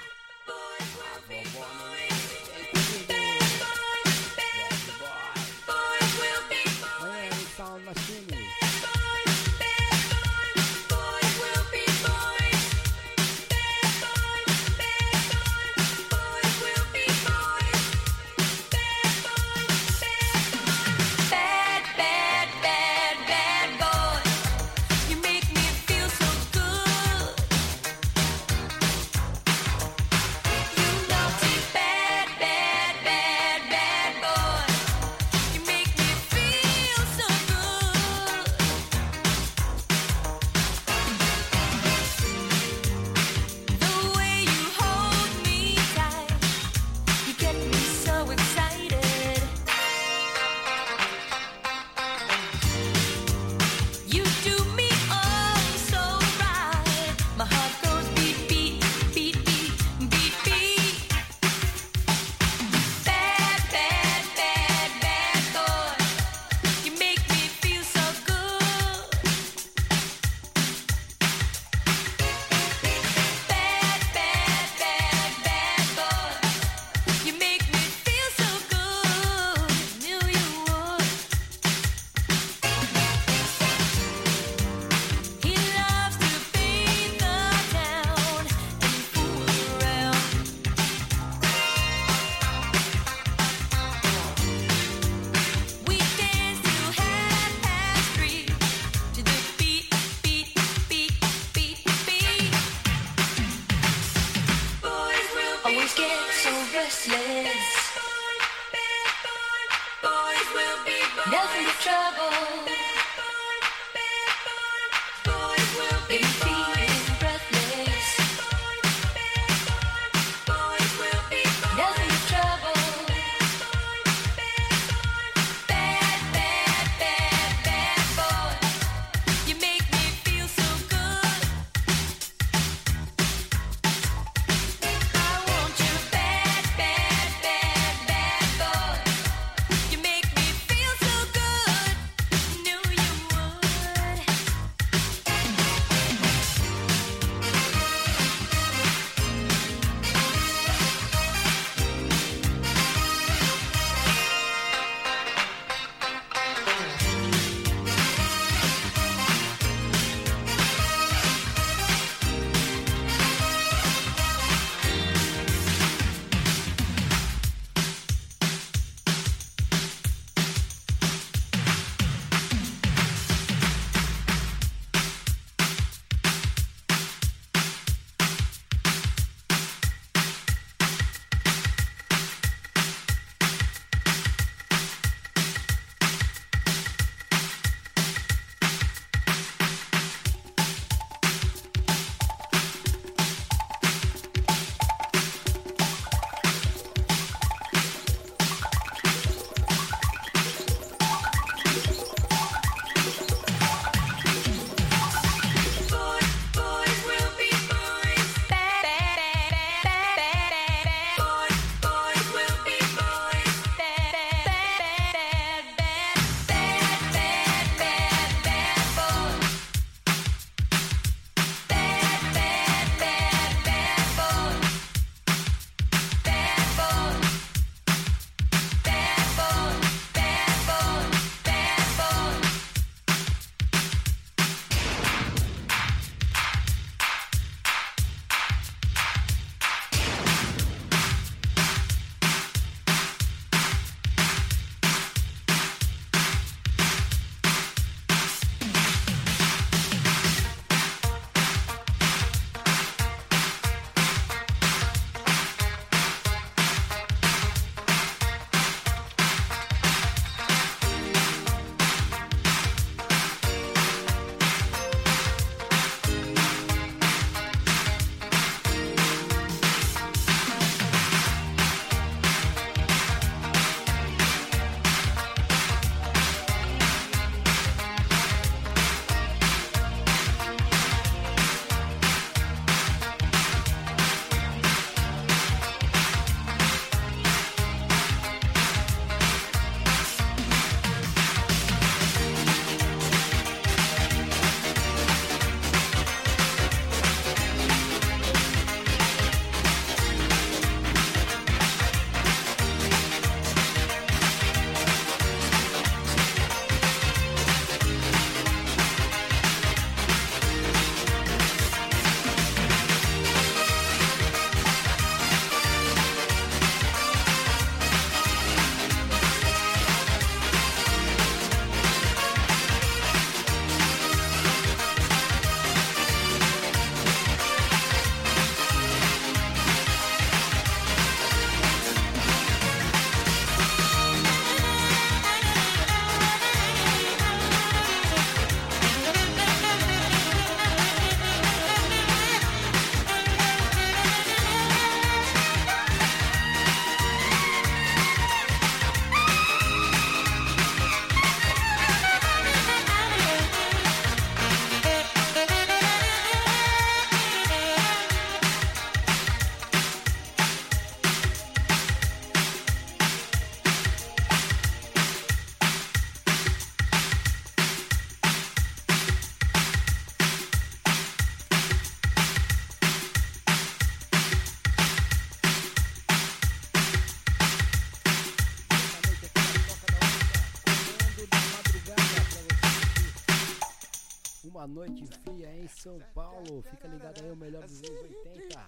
São Paulo. Fica ligado aí, o melhor dos anos 80.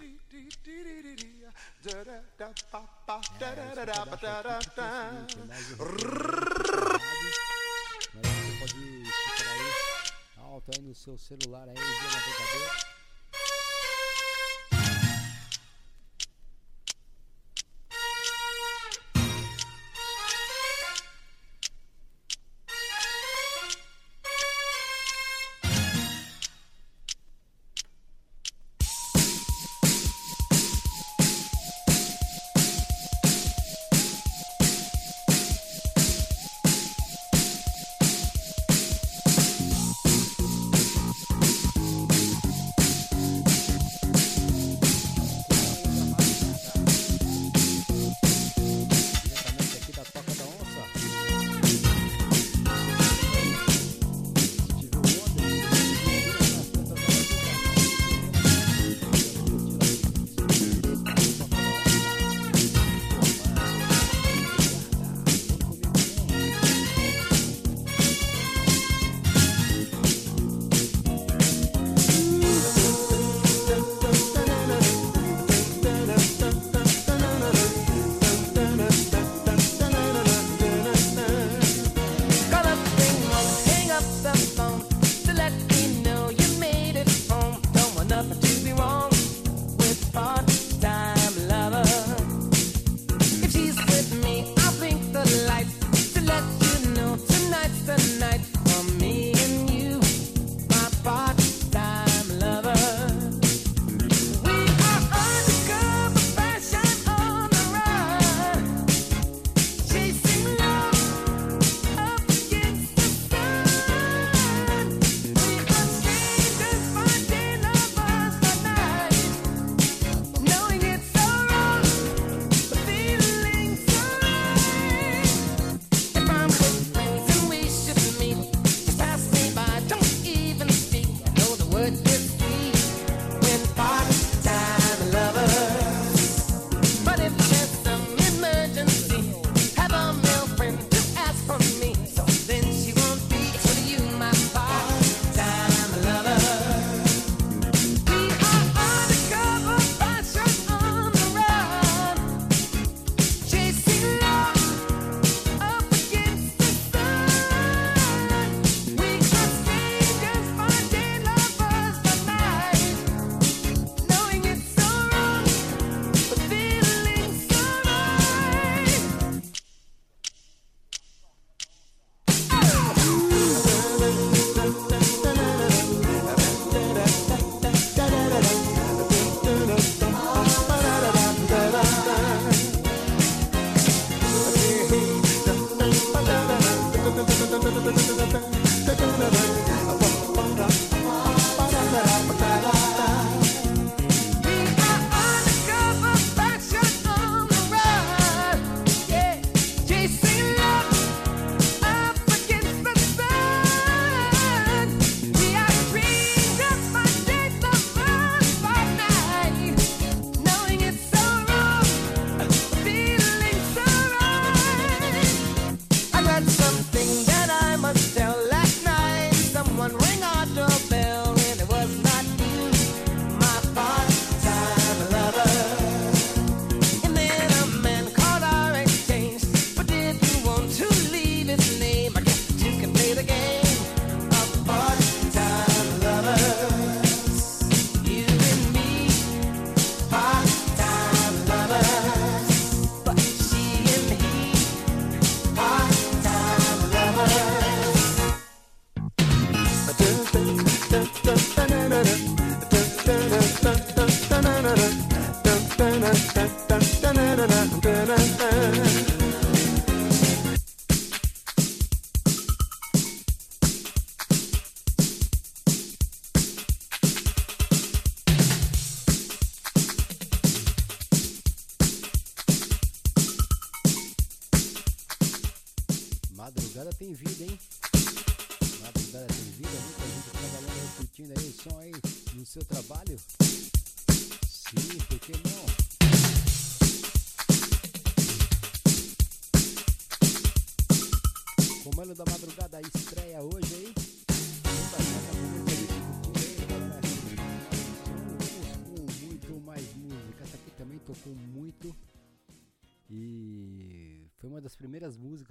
Mas você pode escutar aí alto aí no seu celular aí, no navegador.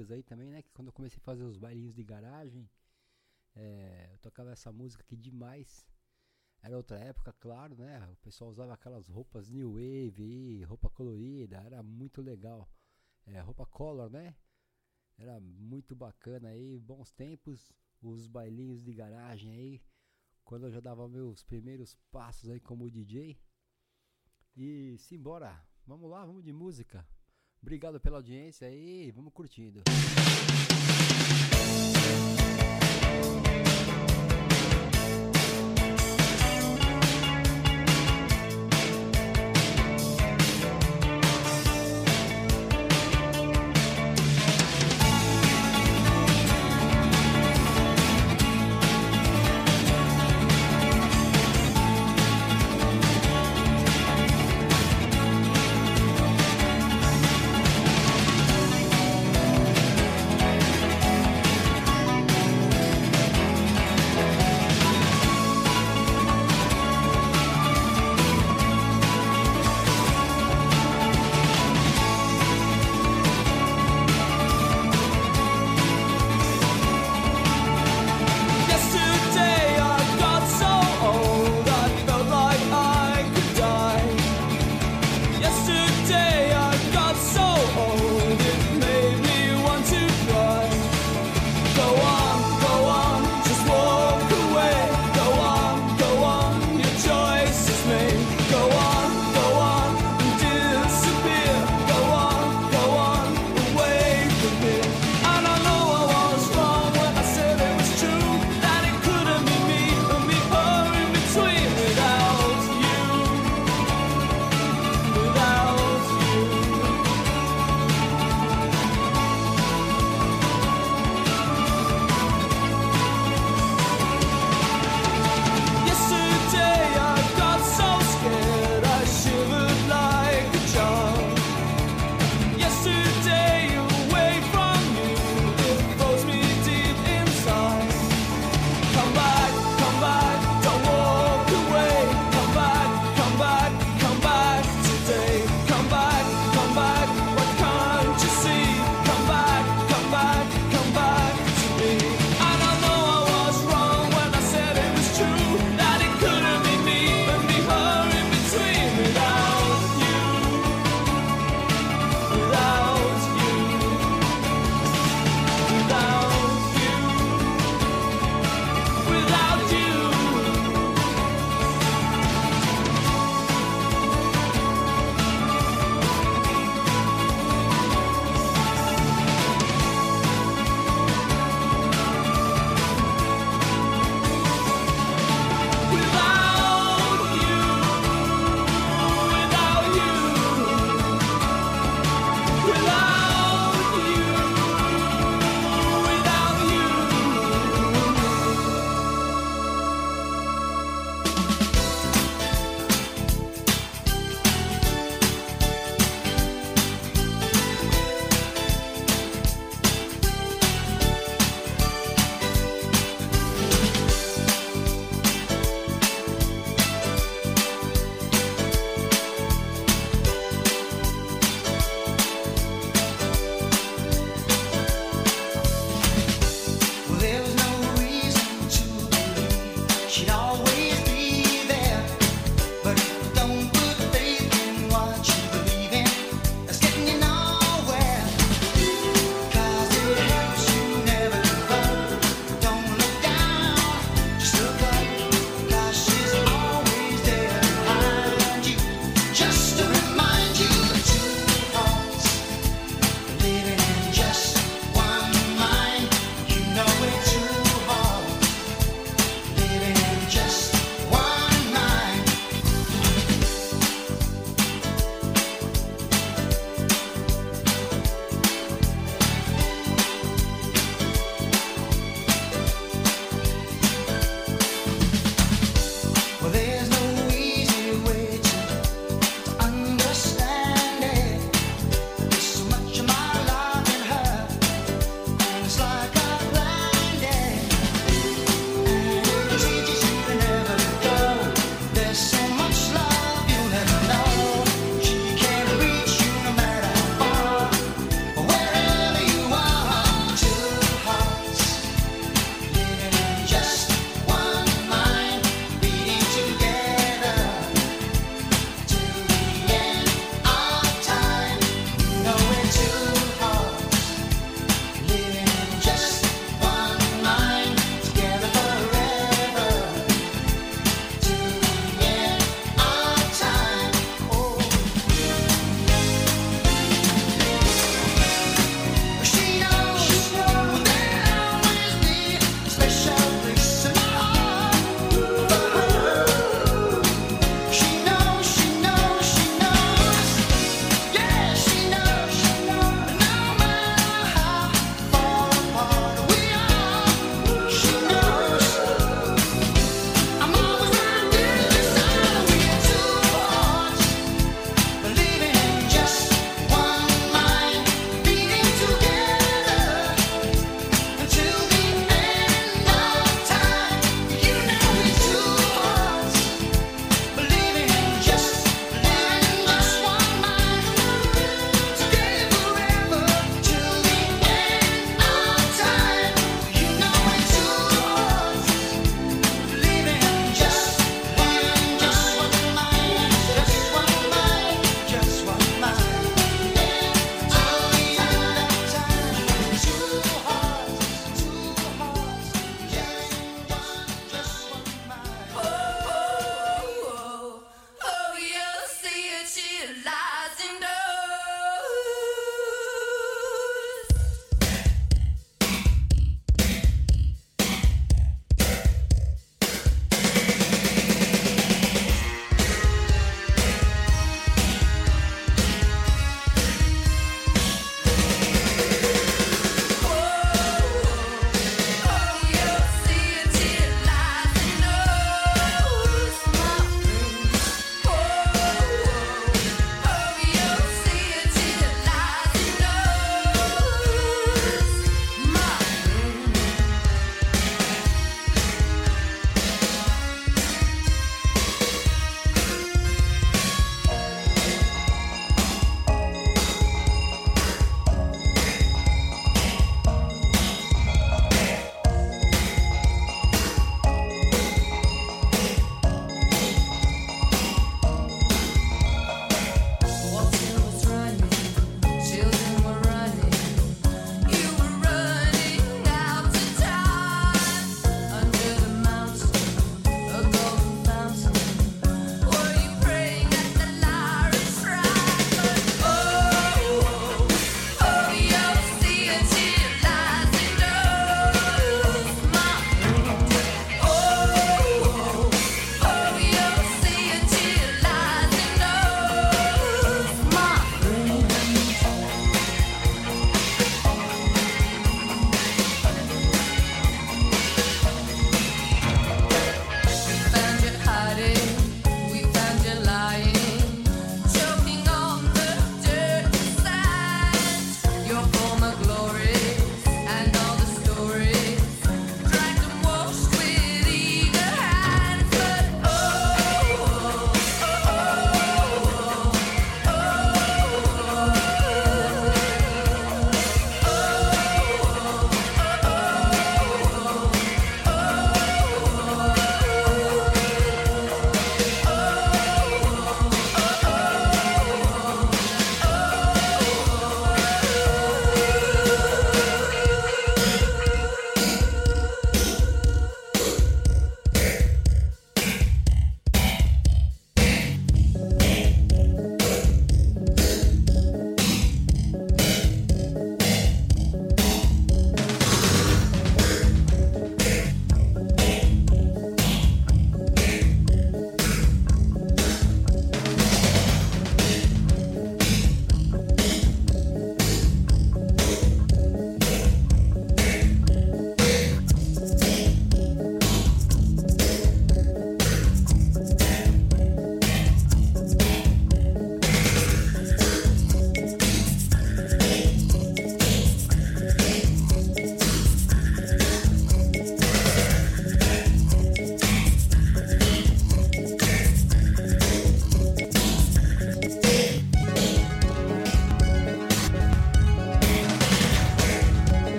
Músicas aí também, né? Que quando eu comecei a fazer os bailinhos de garagem, é, eu tocava essa música aqui demais. Era outra época, claro, né? O pessoal usava aquelas roupas new wave roupa colorida, era muito legal. É, roupa color, né? Era muito bacana aí, bons tempos, os bailinhos de garagem aí, quando eu já dava meus primeiros passos aí como DJ. E simbora, vamos lá, vamos de música. Obrigado pela audiência aí, vamos curtindo.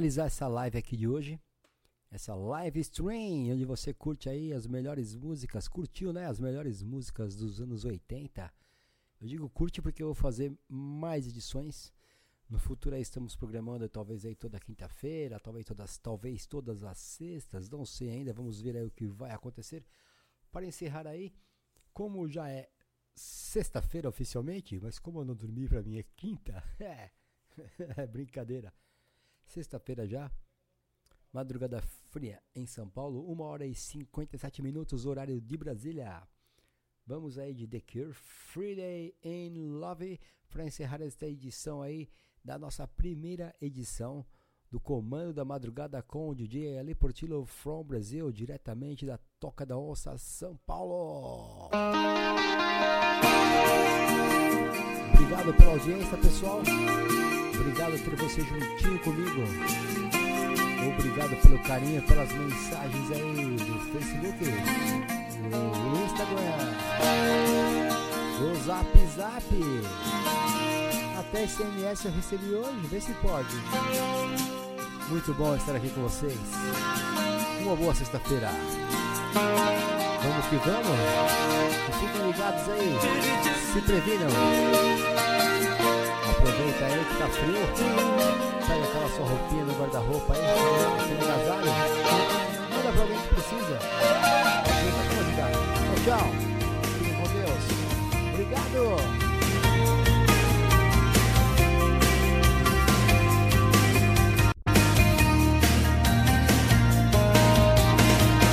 Finalizar essa live aqui de hoje, essa live stream, onde você curte aí as melhores músicas, curtiu, né? As melhores músicas dos anos 80. Eu digo curte porque eu vou fazer mais edições. No futuro aí estamos programando talvez aí toda quinta-feira, talvez todas, talvez todas as sextas, não sei ainda, vamos ver aí o que vai acontecer. Para encerrar aí, como já é sexta-feira oficialmente, mas como eu não dormi para mim é quinta, (laughs) é, (laughs) é brincadeira. Sexta-feira já, madrugada fria em São Paulo, 1 hora e 57 minutos, horário de Brasília. Vamos aí de The Cure, Friday in Love, para encerrar esta edição aí da nossa primeira edição do Comando da Madrugada com o DJ Ali Portillo from Brasil, diretamente da Toca da Onça, São Paulo. Obrigado pela audiência, pessoal. Obrigado por você juntinho comigo. Obrigado pelo carinho, pelas mensagens aí do Facebook, do Instagram, do Zap Zap. Até SMS eu recebi hoje, vê se pode. Muito bom estar aqui com vocês. Uma boa sexta-feira. Vamos que vamos. Fiquem ligados aí. Se previnam. Aproveita aí que tá frio. Pega aquela sua roupinha no guarda-roupa aí. Aquele agasalho. Manda pra alguém que precisa. Tchau, tchau. Fiquem com Deus. Obrigado.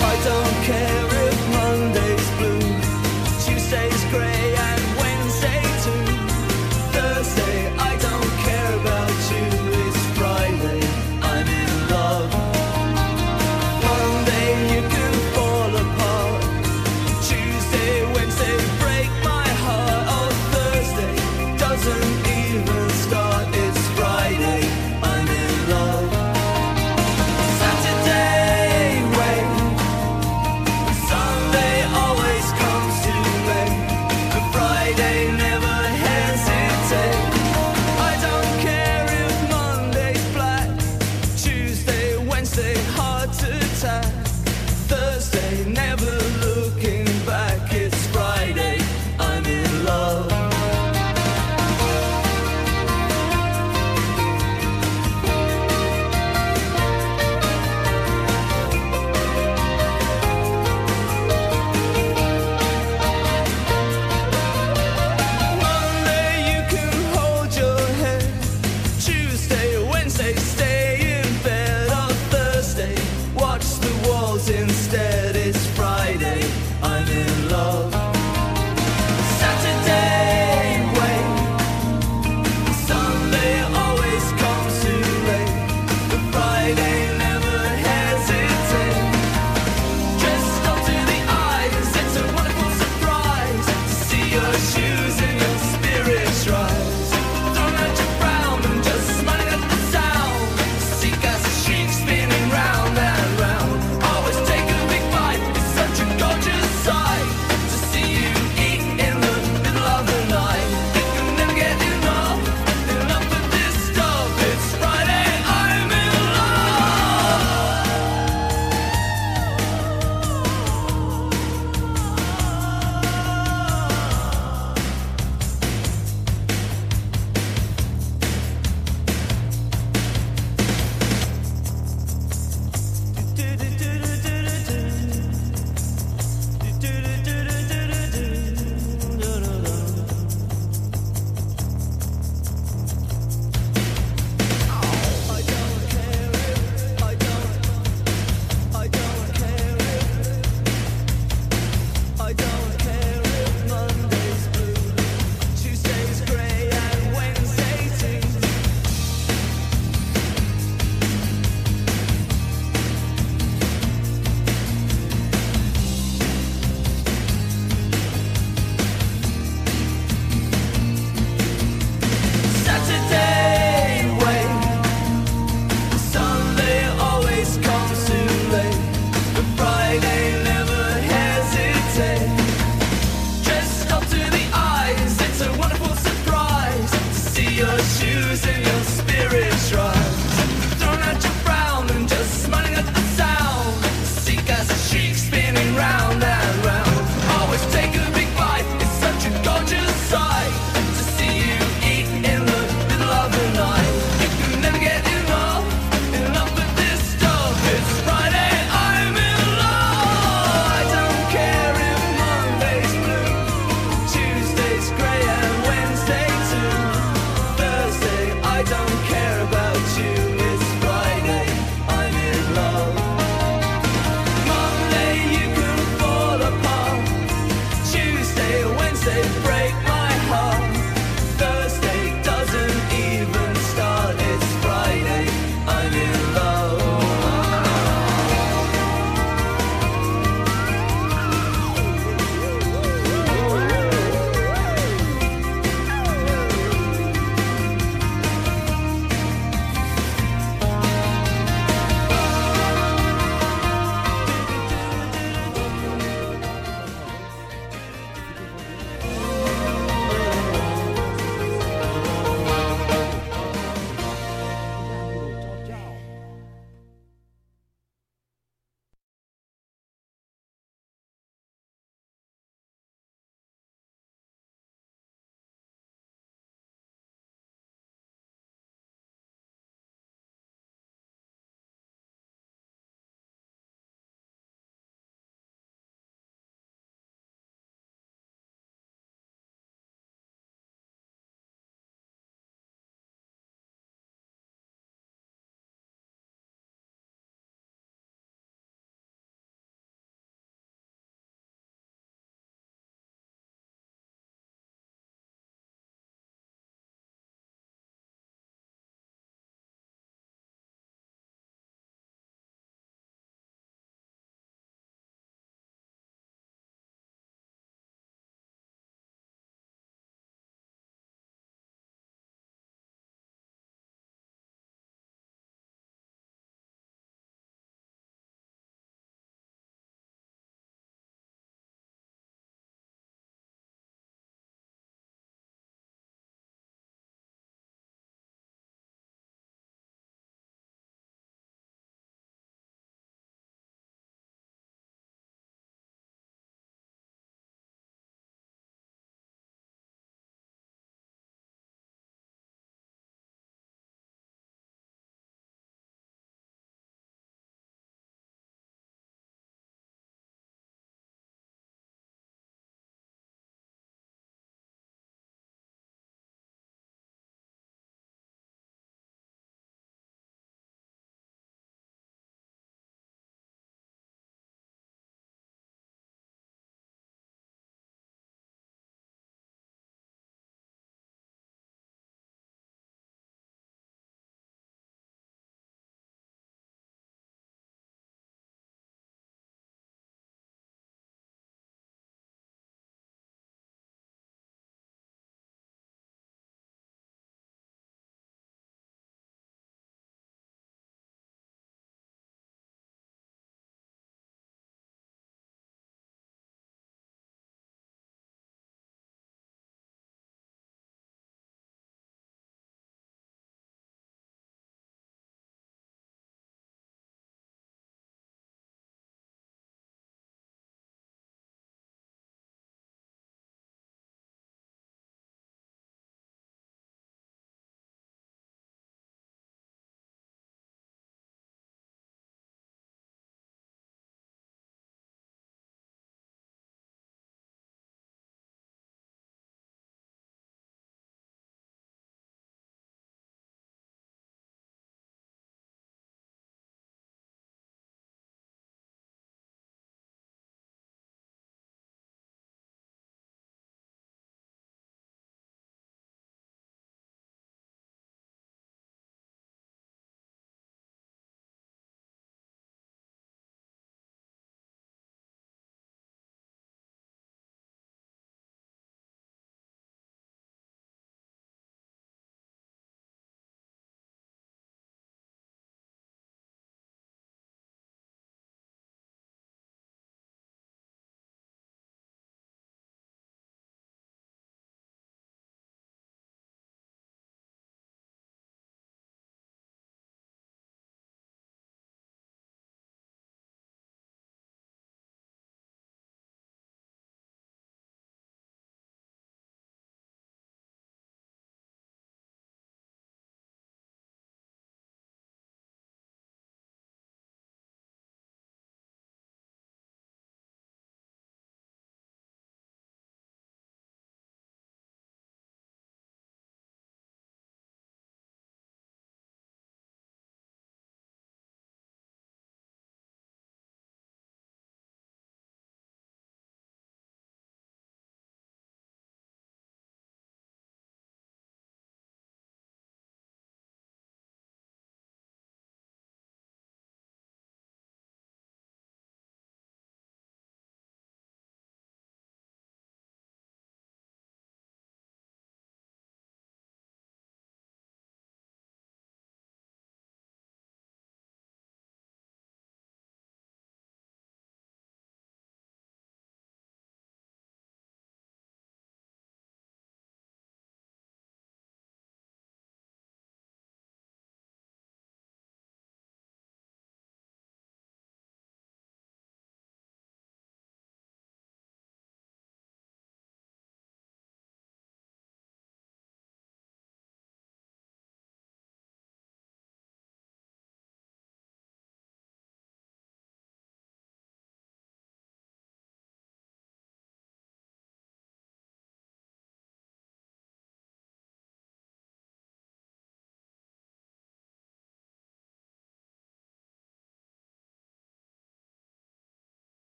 I don't care